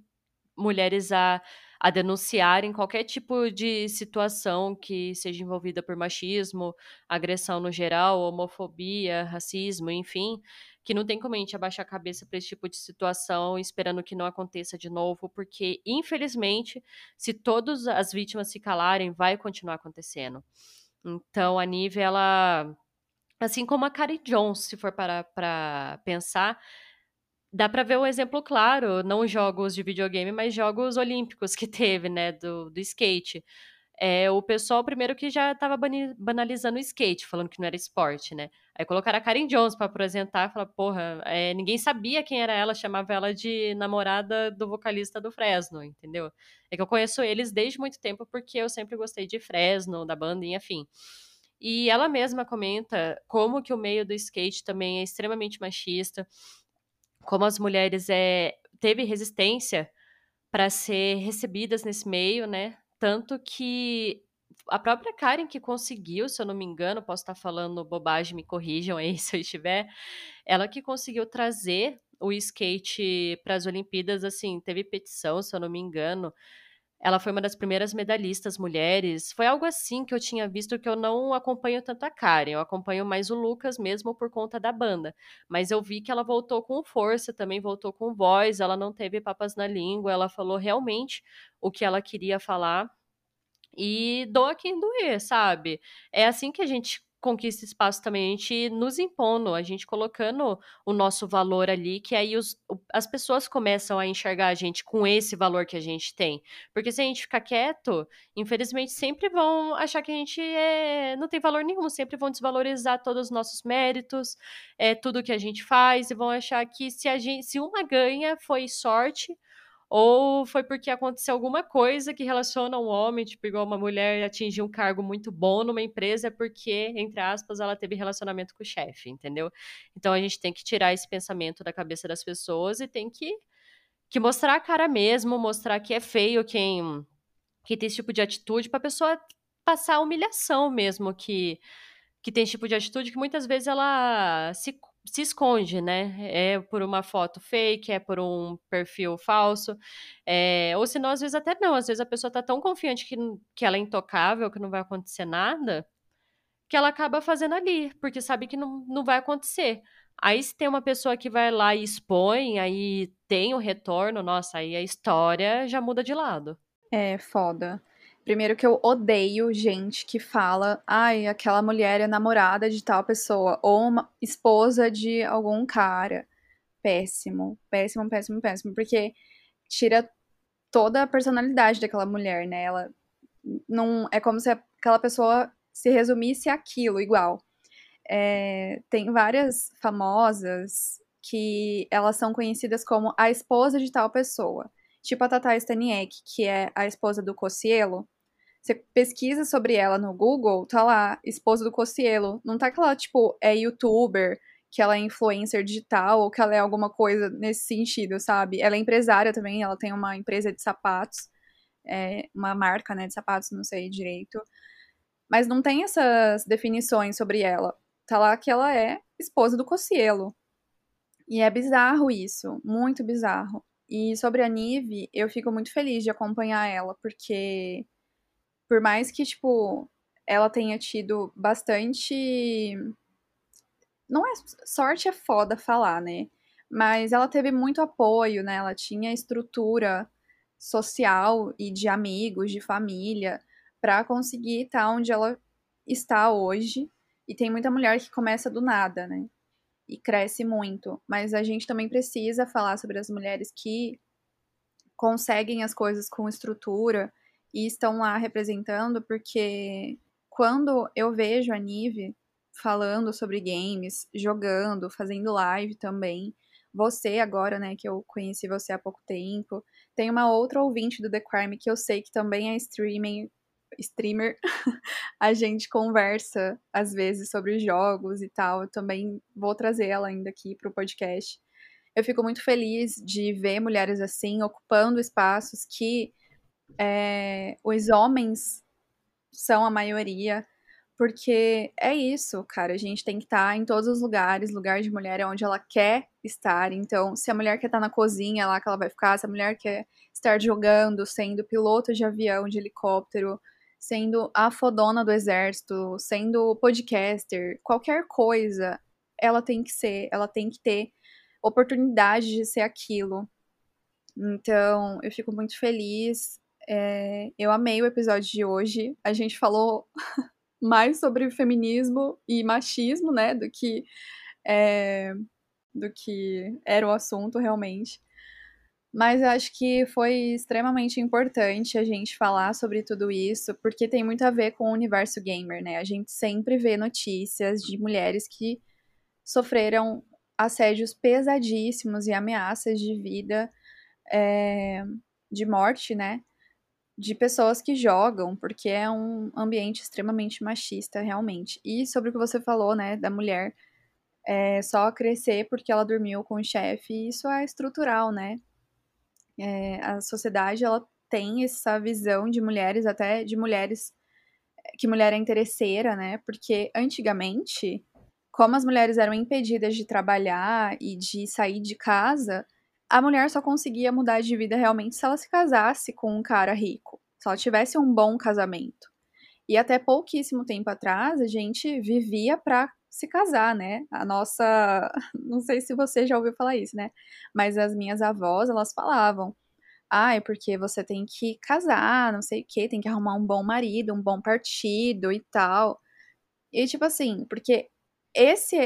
mulheres a a denunciarem qualquer tipo de situação que seja envolvida por machismo, agressão no geral, homofobia, racismo, enfim, que não tem como a gente abaixar a cabeça para esse tipo de situação, esperando que não aconteça de novo, porque infelizmente, se todas as vítimas se calarem, vai continuar acontecendo. Então, a Nive, ela assim como a Kari Jones, se for parar para pensar, dá para ver um exemplo claro, não jogos de videogame, mas jogos olímpicos que teve, né, do, do skate. É, o pessoal, primeiro, que já estava banalizando o skate, falando que não era esporte, né? Aí colocaram a Karen Jones para apresentar, falar, porra, é, ninguém sabia quem era ela, chamava ela de namorada do vocalista do Fresno, entendeu? É que eu conheço eles desde muito tempo, porque eu sempre gostei de Fresno, da banda e afim. E ela mesma comenta como que o meio do skate também é extremamente machista, como as mulheres é, teve resistência para ser recebidas nesse meio, né? Tanto que a própria Karen que conseguiu, se eu não me engano, posso estar falando bobagem, me corrijam aí se eu estiver, ela que conseguiu trazer o skate para as Olimpíadas, assim, teve petição, se eu não me engano, ela foi uma das primeiras medalhistas mulheres. Foi algo assim que eu tinha visto que eu não acompanho tanto a Karen, eu acompanho mais o Lucas mesmo por conta da banda. Mas eu vi que ela voltou com força, também voltou com voz, ela não teve papas na língua, ela falou realmente o que ela queria falar. E doa quem doer, sabe? É assim que a gente conquista espaço também, a gente nos impondo, a gente colocando o nosso valor ali, que aí os, as pessoas começam a enxergar a gente com esse valor que a gente tem. Porque se a gente ficar quieto, infelizmente sempre vão achar que a gente é, não tem valor nenhum, sempre vão desvalorizar todos os nossos méritos, é, tudo que a gente faz, e vão achar que se, a gente, se uma ganha foi sorte, ou foi porque aconteceu alguma coisa que relaciona um homem, tipo, igual uma mulher atingir um cargo muito bom numa empresa, é porque, entre aspas, ela teve relacionamento com o chefe, entendeu? Então a gente tem que tirar esse pensamento da cabeça das pessoas e tem que, que mostrar a cara mesmo, mostrar que é feio quem que tem esse tipo de atitude para a pessoa passar a humilhação mesmo que que tem esse tipo de atitude que muitas vezes ela se se esconde, né? É por uma foto fake, é por um perfil falso. É, ou senão, às vezes, até não. Às vezes a pessoa tá tão confiante que, que ela é intocável, que não vai acontecer nada, que ela acaba fazendo ali, porque sabe que não, não vai acontecer. Aí, se tem uma pessoa que vai lá e expõe, aí tem o retorno, nossa, aí a história já muda de lado. É foda. Primeiro que eu odeio gente que fala, ai, aquela mulher é namorada de tal pessoa, ou uma esposa de algum cara. Péssimo, péssimo, péssimo, péssimo, porque tira toda a personalidade daquela mulher, né? Ela não é como se aquela pessoa se resumisse aquilo igual. É, tem várias famosas que elas são conhecidas como a esposa de tal pessoa. tipo a Tata Staniek, que é a esposa do Cocielo. Você pesquisa sobre ela no Google, tá lá, esposa do Cocielo. Não tá que ela, tipo, é youtuber, que ela é influencer digital, ou que ela é alguma coisa nesse sentido, sabe? Ela é empresária também, ela tem uma empresa de sapatos, é, uma marca, né, de sapatos, não sei direito. Mas não tem essas definições sobre ela. Tá lá que ela é esposa do Cocielo. E é bizarro isso, muito bizarro. E sobre a Nive, eu fico muito feliz de acompanhar ela, porque por mais que, tipo, ela tenha tido bastante. Não é. Sorte é foda falar, né? Mas ela teve muito apoio, né? Ela tinha estrutura social e de amigos, de família, para conseguir estar onde ela está hoje. E tem muita mulher que começa do nada, né? e cresce muito. Mas a gente também precisa falar sobre as mulheres que conseguem as coisas com estrutura e estão lá representando, porque quando eu vejo a Nive falando sobre games, jogando, fazendo live também, você agora, né, que eu conheci você há pouco tempo, tem uma outra ouvinte do The Crime que eu sei que também é streaming, streamer, a gente conversa às vezes sobre jogos e tal. Eu também vou trazer ela ainda aqui para o podcast. Eu fico muito feliz de ver mulheres assim ocupando espaços que é, os homens são a maioria, porque é isso, cara. A gente tem que estar tá em todos os lugares. Lugar de mulher é onde ela quer estar. Então, se a mulher quer estar tá na cozinha, é lá que ela vai ficar. Se a mulher quer estar jogando, sendo piloto de avião, de helicóptero, sendo a fodona do exército, sendo podcaster, qualquer coisa, ela tem que ser, ela tem que ter oportunidade de ser aquilo. Então, eu fico muito feliz. É, eu amei o episódio de hoje. A gente falou mais sobre feminismo e machismo, né, do que é, do que era o assunto realmente. Mas eu acho que foi extremamente importante a gente falar sobre tudo isso, porque tem muito a ver com o universo gamer, né? A gente sempre vê notícias de mulheres que sofreram assédios pesadíssimos e ameaças de vida, é, de morte, né? De pessoas que jogam, porque é um ambiente extremamente machista, realmente. E sobre o que você falou, né, da mulher é, só crescer porque ela dormiu com o chefe, isso é estrutural, né? É, a sociedade ela tem essa visão de mulheres, até de mulheres que mulher é interesseira, né? Porque antigamente, como as mulheres eram impedidas de trabalhar e de sair de casa, a mulher só conseguia mudar de vida realmente se ela se casasse com um cara rico, se ela tivesse um bom casamento. E até pouquíssimo tempo atrás, a gente vivia para se casar, né? A nossa. Não sei se você já ouviu falar isso, né? Mas as minhas avós, elas falavam. Ah, é porque você tem que casar, não sei o quê, tem que arrumar um bom marido, um bom partido e tal. E tipo assim, porque esse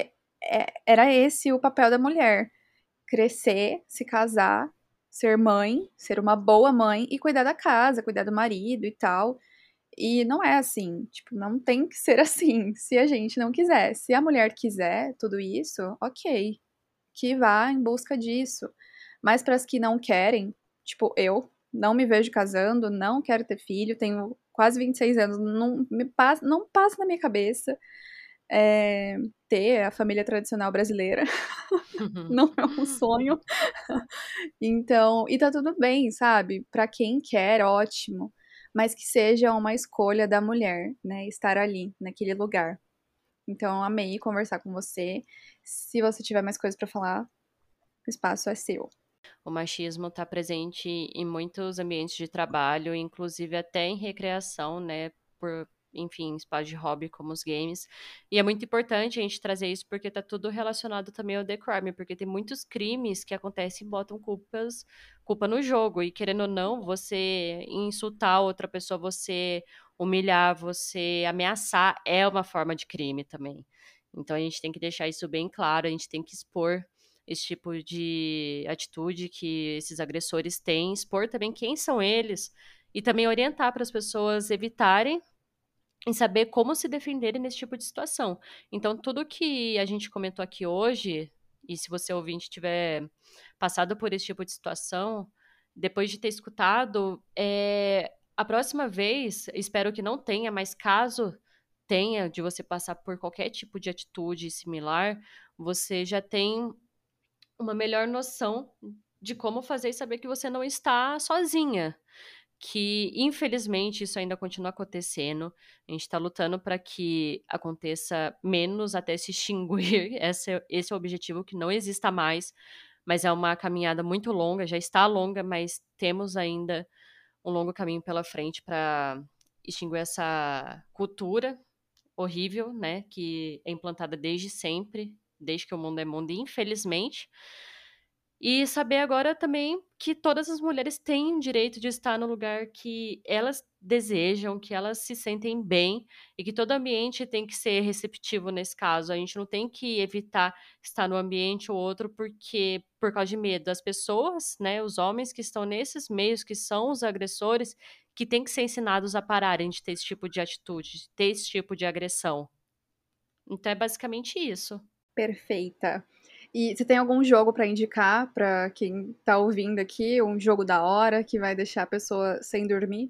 é, era esse o papel da mulher: crescer, se casar, ser mãe, ser uma boa mãe e cuidar da casa, cuidar do marido e tal. E não é assim, tipo, não tem que ser assim, se a gente não quiser. Se a mulher quiser tudo isso, ok, que vá em busca disso. Mas para as que não querem, tipo, eu não me vejo casando, não quero ter filho, tenho quase 26 anos, não, me passa, não passa na minha cabeça é, ter a família tradicional brasileira. Uhum. não é um sonho. então, e tá tudo bem, sabe? Para quem quer, ótimo mas que seja uma escolha da mulher, né, estar ali, naquele lugar. Então, amei conversar com você. Se você tiver mais coisas para falar, o espaço é seu. O machismo está presente em muitos ambientes de trabalho, inclusive até em recreação, né, por enfim, espaço de hobby como os games. E é muito importante a gente trazer isso porque tá tudo relacionado também ao The Crime, porque tem muitos crimes que acontecem e botam culpas, culpa no jogo. E querendo ou não, você insultar outra pessoa, você humilhar, você ameaçar é uma forma de crime também. Então a gente tem que deixar isso bem claro, a gente tem que expor esse tipo de atitude que esses agressores têm, expor também quem são eles e também orientar para as pessoas evitarem em saber como se defenderem nesse tipo de situação. Então, tudo que a gente comentou aqui hoje, e se você ouvinte tiver passado por esse tipo de situação, depois de ter escutado, é, a próxima vez, espero que não tenha, mas caso tenha de você passar por qualquer tipo de atitude similar, você já tem uma melhor noção de como fazer e saber que você não está sozinha. Que, infelizmente, isso ainda continua acontecendo. A gente está lutando para que aconteça menos até se extinguir. Esse, esse é o objetivo, que não exista mais. Mas é uma caminhada muito longa, já está longa, mas temos ainda um longo caminho pela frente para extinguir essa cultura horrível, né, que é implantada desde sempre, desde que o mundo é mundo, infelizmente. E saber agora também que todas as mulheres têm direito de estar no lugar que elas desejam, que elas se sentem bem e que todo ambiente tem que ser receptivo nesse caso. A gente não tem que evitar estar no ambiente ou outro porque por causa de medo. As pessoas, né, os homens que estão nesses meios, que são os agressores, que têm que ser ensinados a pararem de ter esse tipo de atitude, de ter esse tipo de agressão. Então é basicamente isso. Perfeita. E você tem algum jogo para indicar para quem tá ouvindo aqui, um jogo da hora que vai deixar a pessoa sem dormir?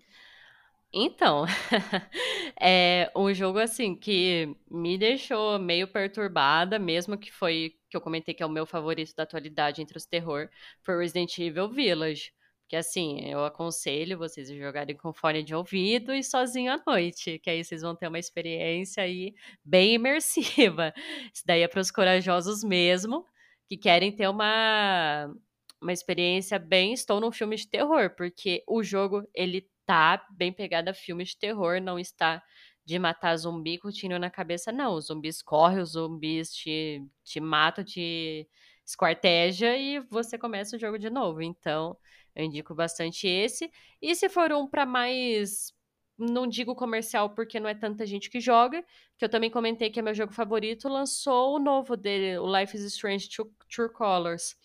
Então, é um jogo assim que me deixou meio perturbada, mesmo que foi que eu comentei que é o meu favorito da atualidade entre os terror, foi Resident Evil Village. Que assim, eu aconselho vocês a jogarem com fone de ouvido e sozinho à noite, que aí vocês vão ter uma experiência aí bem imersiva. Isso daí é para os corajosos mesmo, que querem ter uma uma experiência bem estou num filme de terror, porque o jogo ele tá bem pegado a filme de terror, não está de matar zumbi com tiro na cabeça, não. Os zumbis correm, os zumbis te, te matam, te esquarteja e você começa o jogo de novo. Então, eu indico bastante esse. E se for um para mais. Não digo comercial porque não é tanta gente que joga, que eu também comentei que é meu jogo favorito, lançou o novo dele, o Life is Strange True, True Colors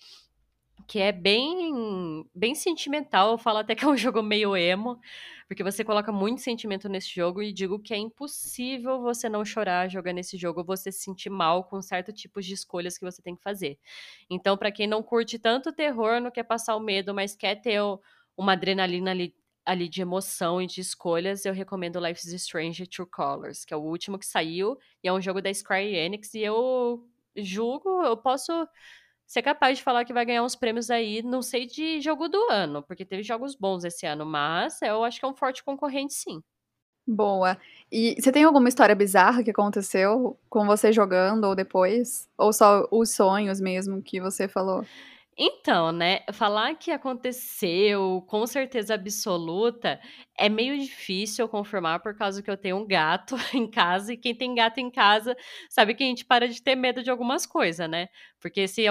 que é bem bem sentimental. Eu falo até que é um jogo meio emo, porque você coloca muito sentimento nesse jogo e digo que é impossível você não chorar jogando esse jogo, você se sentir mal com certo tipos de escolhas que você tem que fazer. Então, para quem não curte tanto terror, não quer passar o medo, mas quer ter uma adrenalina ali, ali de emoção e de escolhas, eu recomendo Life is Strange True Colors, que é o último que saiu e é um jogo da Square Enix e eu julgo, eu posso ser capaz de falar que vai ganhar uns prêmios aí, não sei de jogo do ano, porque teve jogos bons esse ano, mas eu acho que é um forte concorrente sim. Boa. E você tem alguma história bizarra que aconteceu com você jogando ou depois? Ou só os sonhos mesmo que você falou? Então, né, falar que aconteceu com certeza absoluta é meio difícil confirmar por causa que eu tenho um gato em casa e quem tem gato em casa sabe que a gente para de ter medo de algumas coisas, né? Porque se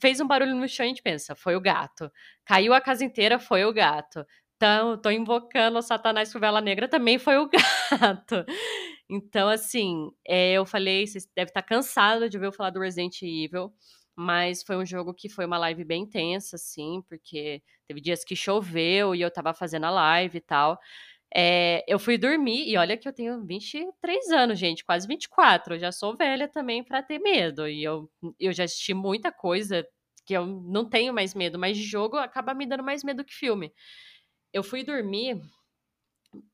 fez um barulho no chão, a gente pensa, foi o gato. Caiu a casa inteira, foi o gato. Então, tô invocando o Satanás com vela negra, também foi o gato. Então, assim, é, eu falei, vocês devem estar cansados de ver eu falar do Resident Evil. Mas foi um jogo que foi uma live bem intensa, assim, porque teve dias que choveu e eu tava fazendo a live e tal. É, eu fui dormir, e olha que eu tenho 23 anos, gente, quase 24. Eu já sou velha também para ter medo. E eu, eu já assisti muita coisa que eu não tenho mais medo, mas jogo acaba me dando mais medo que filme. Eu fui dormir,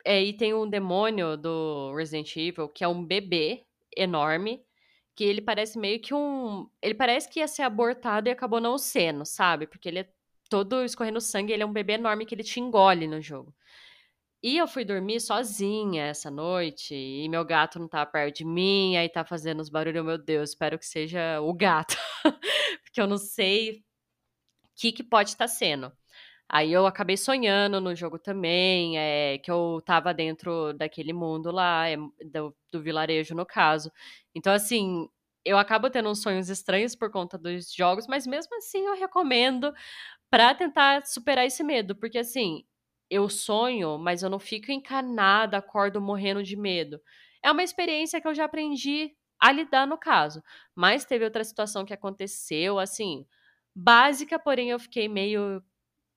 é, e tem um demônio do Resident Evil, que é um bebê enorme, que ele parece meio que um. Ele parece que ia ser abortado e acabou não sendo, sabe? Porque ele é todo escorrendo sangue, ele é um bebê enorme que ele te engole no jogo. E eu fui dormir sozinha essa noite, e meu gato não tava perto de mim, aí tá fazendo os barulhos, meu Deus, espero que seja o gato, porque eu não sei o que, que pode estar tá sendo. Aí eu acabei sonhando no jogo também, é, que eu tava dentro daquele mundo lá, é, do, do vilarejo no caso. Então, assim, eu acabo tendo uns sonhos estranhos por conta dos jogos, mas mesmo assim eu recomendo para tentar superar esse medo, porque assim, eu sonho, mas eu não fico encanada, acordo morrendo de medo. É uma experiência que eu já aprendi a lidar no caso. Mas teve outra situação que aconteceu, assim, básica, porém eu fiquei meio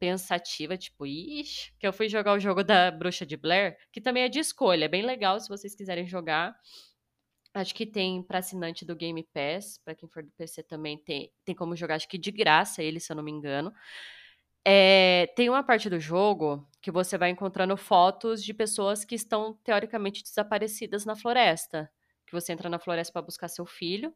pensativa, tipo, ixi, que eu fui jogar o jogo da Bruxa de Blair, que também é de escolha, é bem legal se vocês quiserem jogar. Acho que tem para assinante do Game Pass, para quem for do PC também tem, tem como jogar, acho que de graça ele, se eu não me engano. É, tem uma parte do jogo que você vai encontrando fotos de pessoas que estão teoricamente desaparecidas na floresta. Que você entra na floresta para buscar seu filho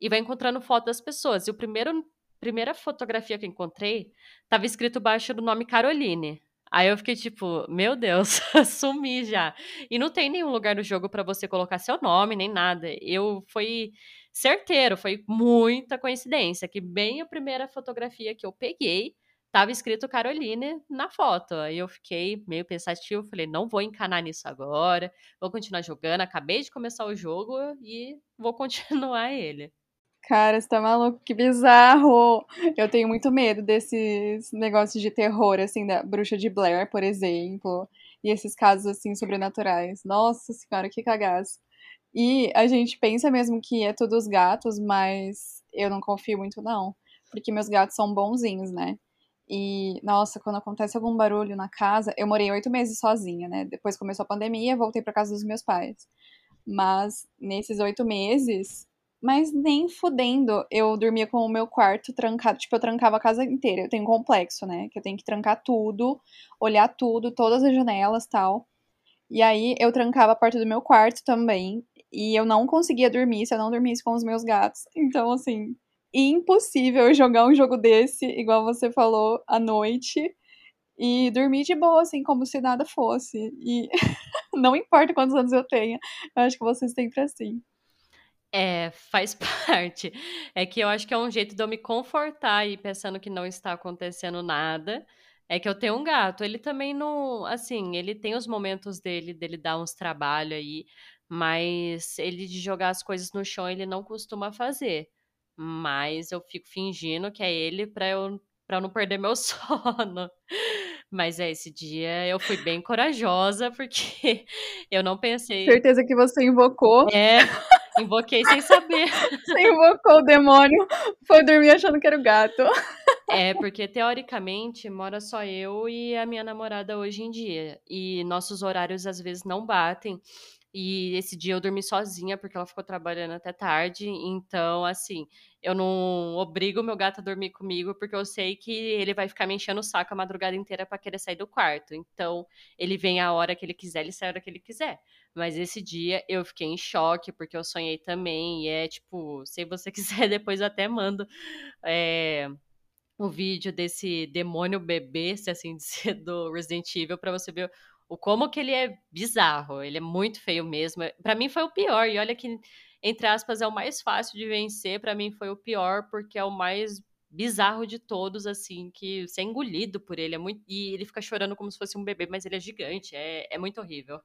e vai encontrando fotos das pessoas. E o primeiro primeira fotografia que encontrei tava escrito baixo do nome Caroline. Aí eu fiquei tipo, meu Deus, sumi já. E não tem nenhum lugar no jogo para você colocar seu nome nem nada. Eu foi certeiro, foi muita coincidência que bem a primeira fotografia que eu peguei tava escrito Caroline na foto. Aí eu fiquei meio pensativo, falei, não vou encanar nisso agora, vou continuar jogando. Acabei de começar o jogo e vou continuar ele. Cara, você tá maluco? Que bizarro! Eu tenho muito medo desses negócios de terror, assim, da bruxa de Blair, por exemplo. E esses casos, assim, sobrenaturais. Nossa senhora, que cagaço. E a gente pensa mesmo que é tudo os gatos, mas eu não confio muito, não. Porque meus gatos são bonzinhos, né? E, nossa, quando acontece algum barulho na casa, eu morei oito meses sozinha, né? Depois começou a pandemia, voltei para casa dos meus pais. Mas nesses oito meses, mas nem fudendo, eu dormia com o meu quarto trancado, tipo, eu trancava a casa inteira. Eu tenho um complexo, né? Que eu tenho que trancar tudo, olhar tudo, todas as janelas tal. E aí eu trancava a porta do meu quarto também. E eu não conseguia dormir se eu não dormisse com os meus gatos. Então, assim, impossível jogar um jogo desse, igual você falou, à noite. E dormir de boa, assim, como se nada fosse. E não importa quantos anos eu tenha, eu acho que vocês sempre assim. É, faz parte. É que eu acho que é um jeito de eu me confortar e pensando que não está acontecendo nada. É que eu tenho um gato, ele também não, assim, ele tem os momentos dele, dele dar uns trabalho aí, mas ele de jogar as coisas no chão ele não costuma fazer. Mas eu fico fingindo que é ele para eu para não perder meu sono. Mas é, esse dia eu fui bem corajosa porque eu não pensei. Certeza que você invocou. É, Invoquei sem saber. Você invocou o demônio, foi dormir achando que era o gato. É, porque teoricamente mora só eu e a minha namorada hoje em dia. E nossos horários às vezes não batem. E esse dia eu dormi sozinha porque ela ficou trabalhando até tarde. Então, assim, eu não obrigo meu gato a dormir comigo porque eu sei que ele vai ficar me enchendo o saco a madrugada inteira para querer sair do quarto. Então, ele vem a hora que ele quiser, ele sai a hora que ele quiser. Mas esse dia eu fiquei em choque, porque eu sonhei também. E é tipo, se você quiser, depois eu até mando é, o vídeo desse demônio bebê, se assim dizer, do Resident Evil, para você ver o como que ele é bizarro. Ele é muito feio mesmo. para mim foi o pior. E olha que, entre aspas, é o mais fácil de vencer. para mim foi o pior, porque é o mais bizarro de todos, assim, que você é engolido por ele. É muito... E ele fica chorando como se fosse um bebê, mas ele é gigante. É, é muito horrível.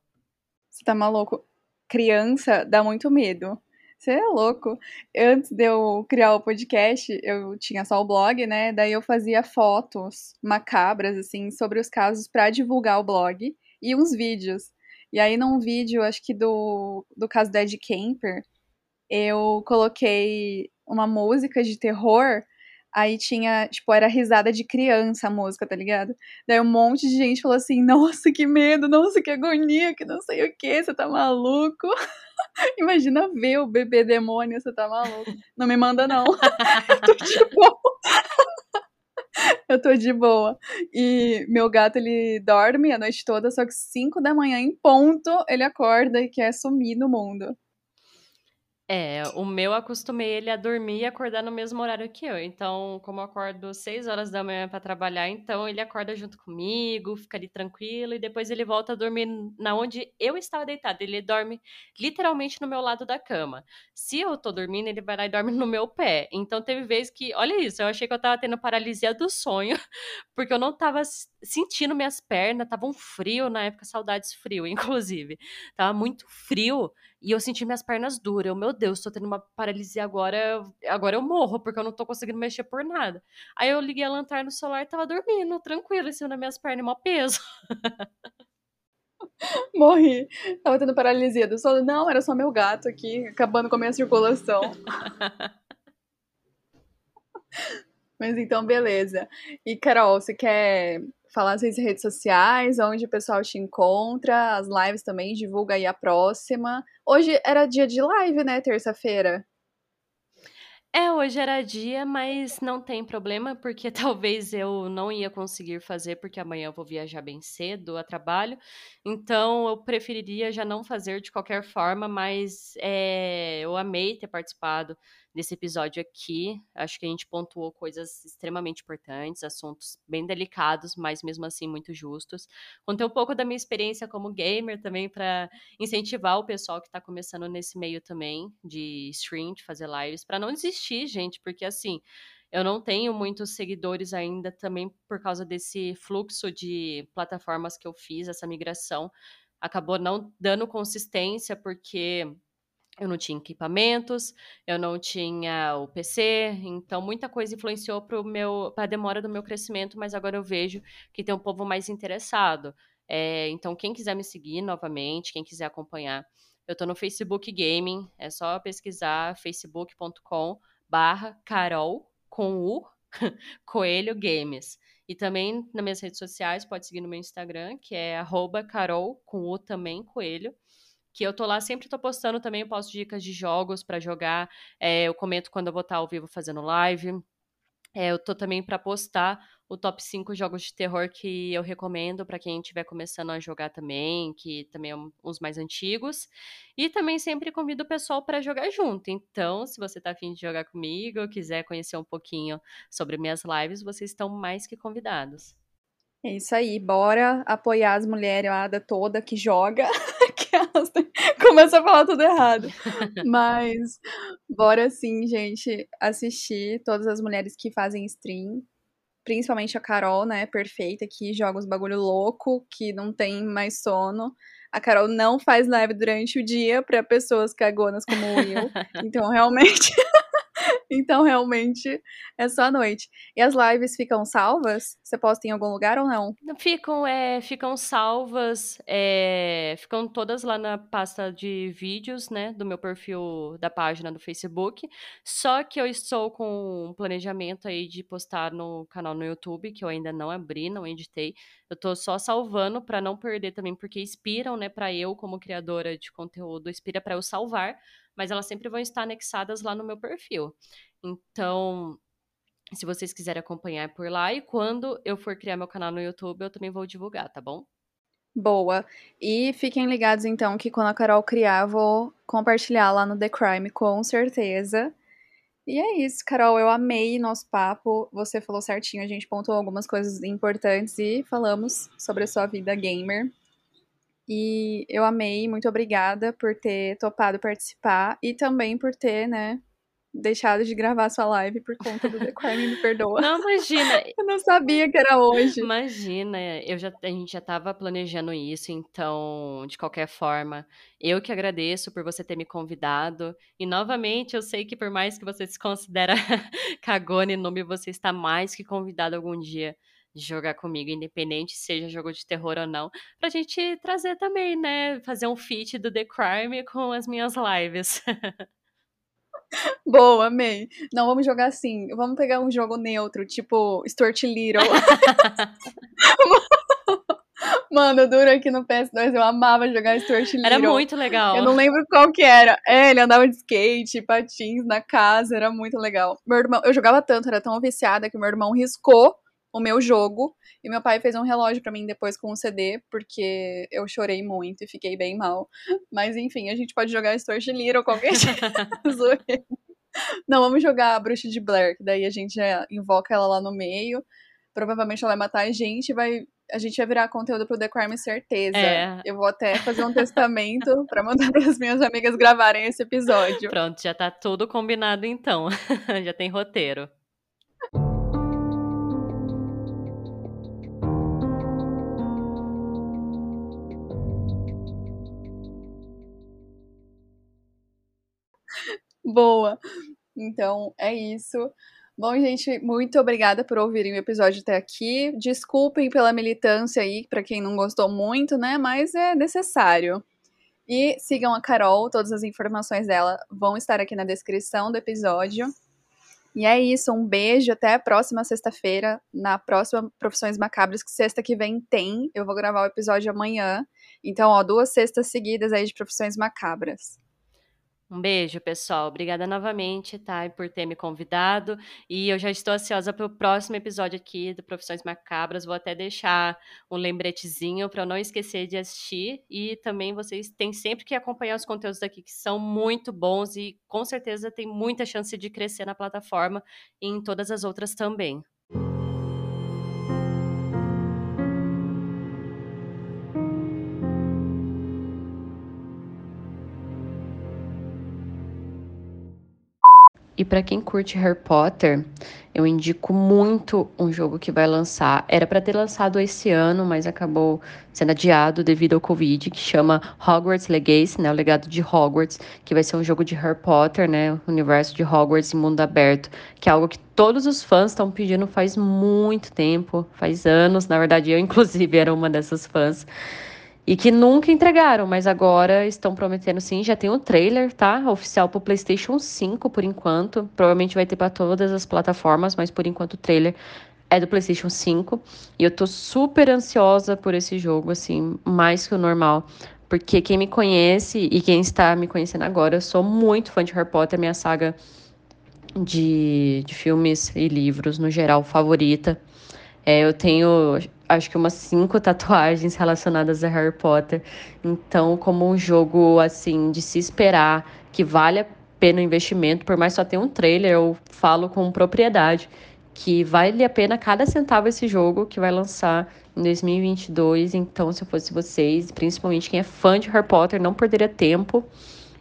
Você tá maluco? Criança dá muito medo. Você é louco. Antes de eu criar o podcast, eu tinha só o blog, né? Daí eu fazia fotos macabras, assim, sobre os casos para divulgar o blog e uns vídeos. E aí, num vídeo, acho que do, do caso da Ed Camper, eu coloquei uma música de terror Aí tinha, tipo, era risada de criança a música, tá ligado? Daí um monte de gente falou assim: nossa, que medo, nossa, que agonia, que não sei o que, você tá maluco? Imagina ver o bebê demônio, você tá maluco. Não me manda, não. Eu tô de boa. Eu tô de boa. E meu gato, ele dorme a noite toda, só que 5 da manhã em ponto, ele acorda e quer sumir no mundo. É, o meu acostumei ele a dormir e acordar no mesmo horário que eu. Então, como eu acordo 6 horas da manhã para trabalhar, então ele acorda junto comigo, fica ali tranquilo e depois ele volta a dormir na onde eu estava deitada. Ele dorme literalmente no meu lado da cama. Se eu tô dormindo, ele vai lá e dorme no meu pé. Então teve vezes que, olha isso, eu achei que eu tava tendo paralisia do sonho, porque eu não tava sentindo minhas pernas, tava um frio na época, saudades frio, inclusive. Tava muito frio e eu senti minhas pernas duras. Eu, meu Deus, tô tendo uma paralisia agora, agora eu morro, porque eu não tô conseguindo mexer por nada. Aí eu liguei a lanterna no celular e tava dormindo, tranquilo, em cima das minhas pernas, mó peso. Morri. Tava tendo paralisia do sono. Não, era só meu gato aqui, acabando com a minha circulação. Mas então, beleza. E, Carol, você quer falar suas redes sociais, onde o pessoal te encontra, as lives também, divulga aí a próxima. Hoje era dia de live, né? Terça-feira. É, hoje era dia, mas não tem problema, porque talvez eu não ia conseguir fazer, porque amanhã eu vou viajar bem cedo a trabalho. Então, eu preferiria já não fazer de qualquer forma, mas é, eu amei ter participado desse episódio aqui. Acho que a gente pontuou coisas extremamente importantes, assuntos bem delicados, mas mesmo assim muito justos. Contei um pouco da minha experiência como gamer também para incentivar o pessoal que está começando nesse meio também de stream, de fazer lives, para não desistir, gente, porque assim, eu não tenho muitos seguidores ainda também por causa desse fluxo de plataformas que eu fiz, essa migração acabou não dando consistência porque eu não tinha equipamentos, eu não tinha o PC, então muita coisa influenciou para a demora do meu crescimento, mas agora eu vejo que tem um povo mais interessado. É, então, quem quiser me seguir novamente, quem quiser acompanhar, eu estou no Facebook Gaming, é só pesquisar facebook.com barra Carol com U Coelho Games. E também nas minhas redes sociais, pode seguir no meu Instagram, que é arroba Carol com U também, Coelho que eu tô lá, sempre tô postando também, eu posto dicas de jogos para jogar, é, eu comento quando eu vou estar ao vivo fazendo live. É, eu tô também para postar o top 5 jogos de terror que eu recomendo para quem estiver começando a jogar também, que também é uns mais antigos. E também sempre convido o pessoal para jogar junto. Então, se você tá afim de jogar comigo, quiser conhecer um pouquinho sobre minhas lives, vocês estão mais que convidados. É isso aí, bora apoiar as mulheres toda que joga. elas começam a falar tudo errado. Mas bora sim, gente, assistir todas as mulheres que fazem stream. Principalmente a Carol, né? Perfeita, que joga os bagulho louco, que não tem mais sono. A Carol não faz live durante o dia para pessoas cagonas como eu. Então, realmente. Então, realmente, é só à noite. E as lives ficam salvas? Você posta em algum lugar ou não? Ficam, é, ficam salvas, é, ficam todas lá na pasta de vídeos, né, do meu perfil da página do Facebook. Só que eu estou com um planejamento aí de postar no canal no YouTube, que eu ainda não abri, não editei. Eu tô só salvando para não perder também, porque inspiram, né, para eu como criadora de conteúdo, inspira para eu salvar mas elas sempre vão estar anexadas lá no meu perfil. Então, se vocês quiserem acompanhar por lá, e quando eu for criar meu canal no YouTube, eu também vou divulgar, tá bom? Boa. E fiquem ligados então que quando a Carol criar, vou compartilhar lá no The Crime, com certeza. E é isso, Carol. Eu amei nosso papo. Você falou certinho, a gente pontuou algumas coisas importantes e falamos sobre a sua vida gamer. E eu amei, muito obrigada por ter topado participar e também por ter, né, deixado de gravar sua live por conta do The Crime Me Perdoa. Não, imagina. eu não sabia que era hoje. Imagina, eu já, a gente já estava planejando isso, então, de qualquer forma, eu que agradeço por você ter me convidado. E, novamente, eu sei que por mais que você se considera cagone no nome, você está mais que convidado algum dia de jogar comigo, independente seja jogo de terror ou não, pra gente trazer também, né? Fazer um feat do The Crime com as minhas lives. Boa, amei. Não, vamos jogar assim. Vamos pegar um jogo neutro, tipo Stuart Little. Mano, duro aqui no PS2, eu amava jogar Stuart Little. Era muito legal. Eu não lembro qual que era. É, ele andava de skate, patins na casa, era muito legal. Meu irmão, eu jogava tanto, era tão viciada que meu irmão riscou o meu jogo. E meu pai fez um relógio para mim depois com um CD, porque eu chorei muito e fiquei bem mal. Mas enfim, a gente pode jogar Stuart Little qualquer Não, vamos jogar a Bruxa de Blair, que daí a gente já invoca ela lá no meio. Provavelmente ela vai matar a gente vai. A gente vai virar conteúdo pro The Crime, certeza. É. Eu vou até fazer um testamento para mandar para as minhas amigas gravarem esse episódio. Pronto, já tá tudo combinado então. já tem roteiro. Boa. Então, é isso. Bom, gente, muito obrigada por ouvirem o episódio até aqui. Desculpem pela militância aí, para quem não gostou muito, né? Mas é necessário. E sigam a Carol, todas as informações dela vão estar aqui na descrição do episódio. E é isso, um beijo, até a próxima sexta-feira, na próxima Profissões Macabras, que sexta que vem tem. Eu vou gravar o episódio amanhã. Então, ó, duas sextas seguidas aí de Profissões Macabras. Um beijo, pessoal. Obrigada novamente, tá, por ter me convidado. E eu já estou ansiosa para o próximo episódio aqui do Profissões Macabras. Vou até deixar um lembretezinho para eu não esquecer de assistir. E também vocês têm sempre que acompanhar os conteúdos daqui que são muito bons e com certeza tem muita chance de crescer na plataforma e em todas as outras também. E para quem curte Harry Potter, eu indico muito um jogo que vai lançar. Era para ter lançado esse ano, mas acabou sendo adiado devido ao Covid, que chama Hogwarts Legacy, né, o legado de Hogwarts, que vai ser um jogo de Harry Potter, né, universo de Hogwarts em mundo aberto, que é algo que todos os fãs estão pedindo faz muito tempo, faz anos, na verdade eu inclusive era uma dessas fãs e que nunca entregaram, mas agora estão prometendo sim. Já tem o um trailer, tá? Oficial para o PlayStation 5 por enquanto. Provavelmente vai ter para todas as plataformas, mas por enquanto o trailer é do PlayStation 5. E eu tô super ansiosa por esse jogo, assim, mais que o normal. Porque quem me conhece e quem está me conhecendo agora, eu sou muito fã de Harry Potter, minha saga de, de filmes e livros no geral favorita. É, eu tenho acho que umas cinco tatuagens relacionadas a Harry Potter. Então, como um jogo assim de se esperar, que vale a pena o investimento, por mais só ter um trailer, eu falo com propriedade que vale a pena cada centavo esse jogo que vai lançar em 2022. Então, se eu fosse vocês, principalmente quem é fã de Harry Potter, não perderia tempo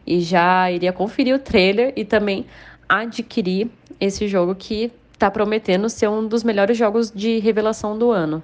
e já iria conferir o trailer e também adquirir esse jogo que está prometendo ser um dos melhores jogos de revelação do ano.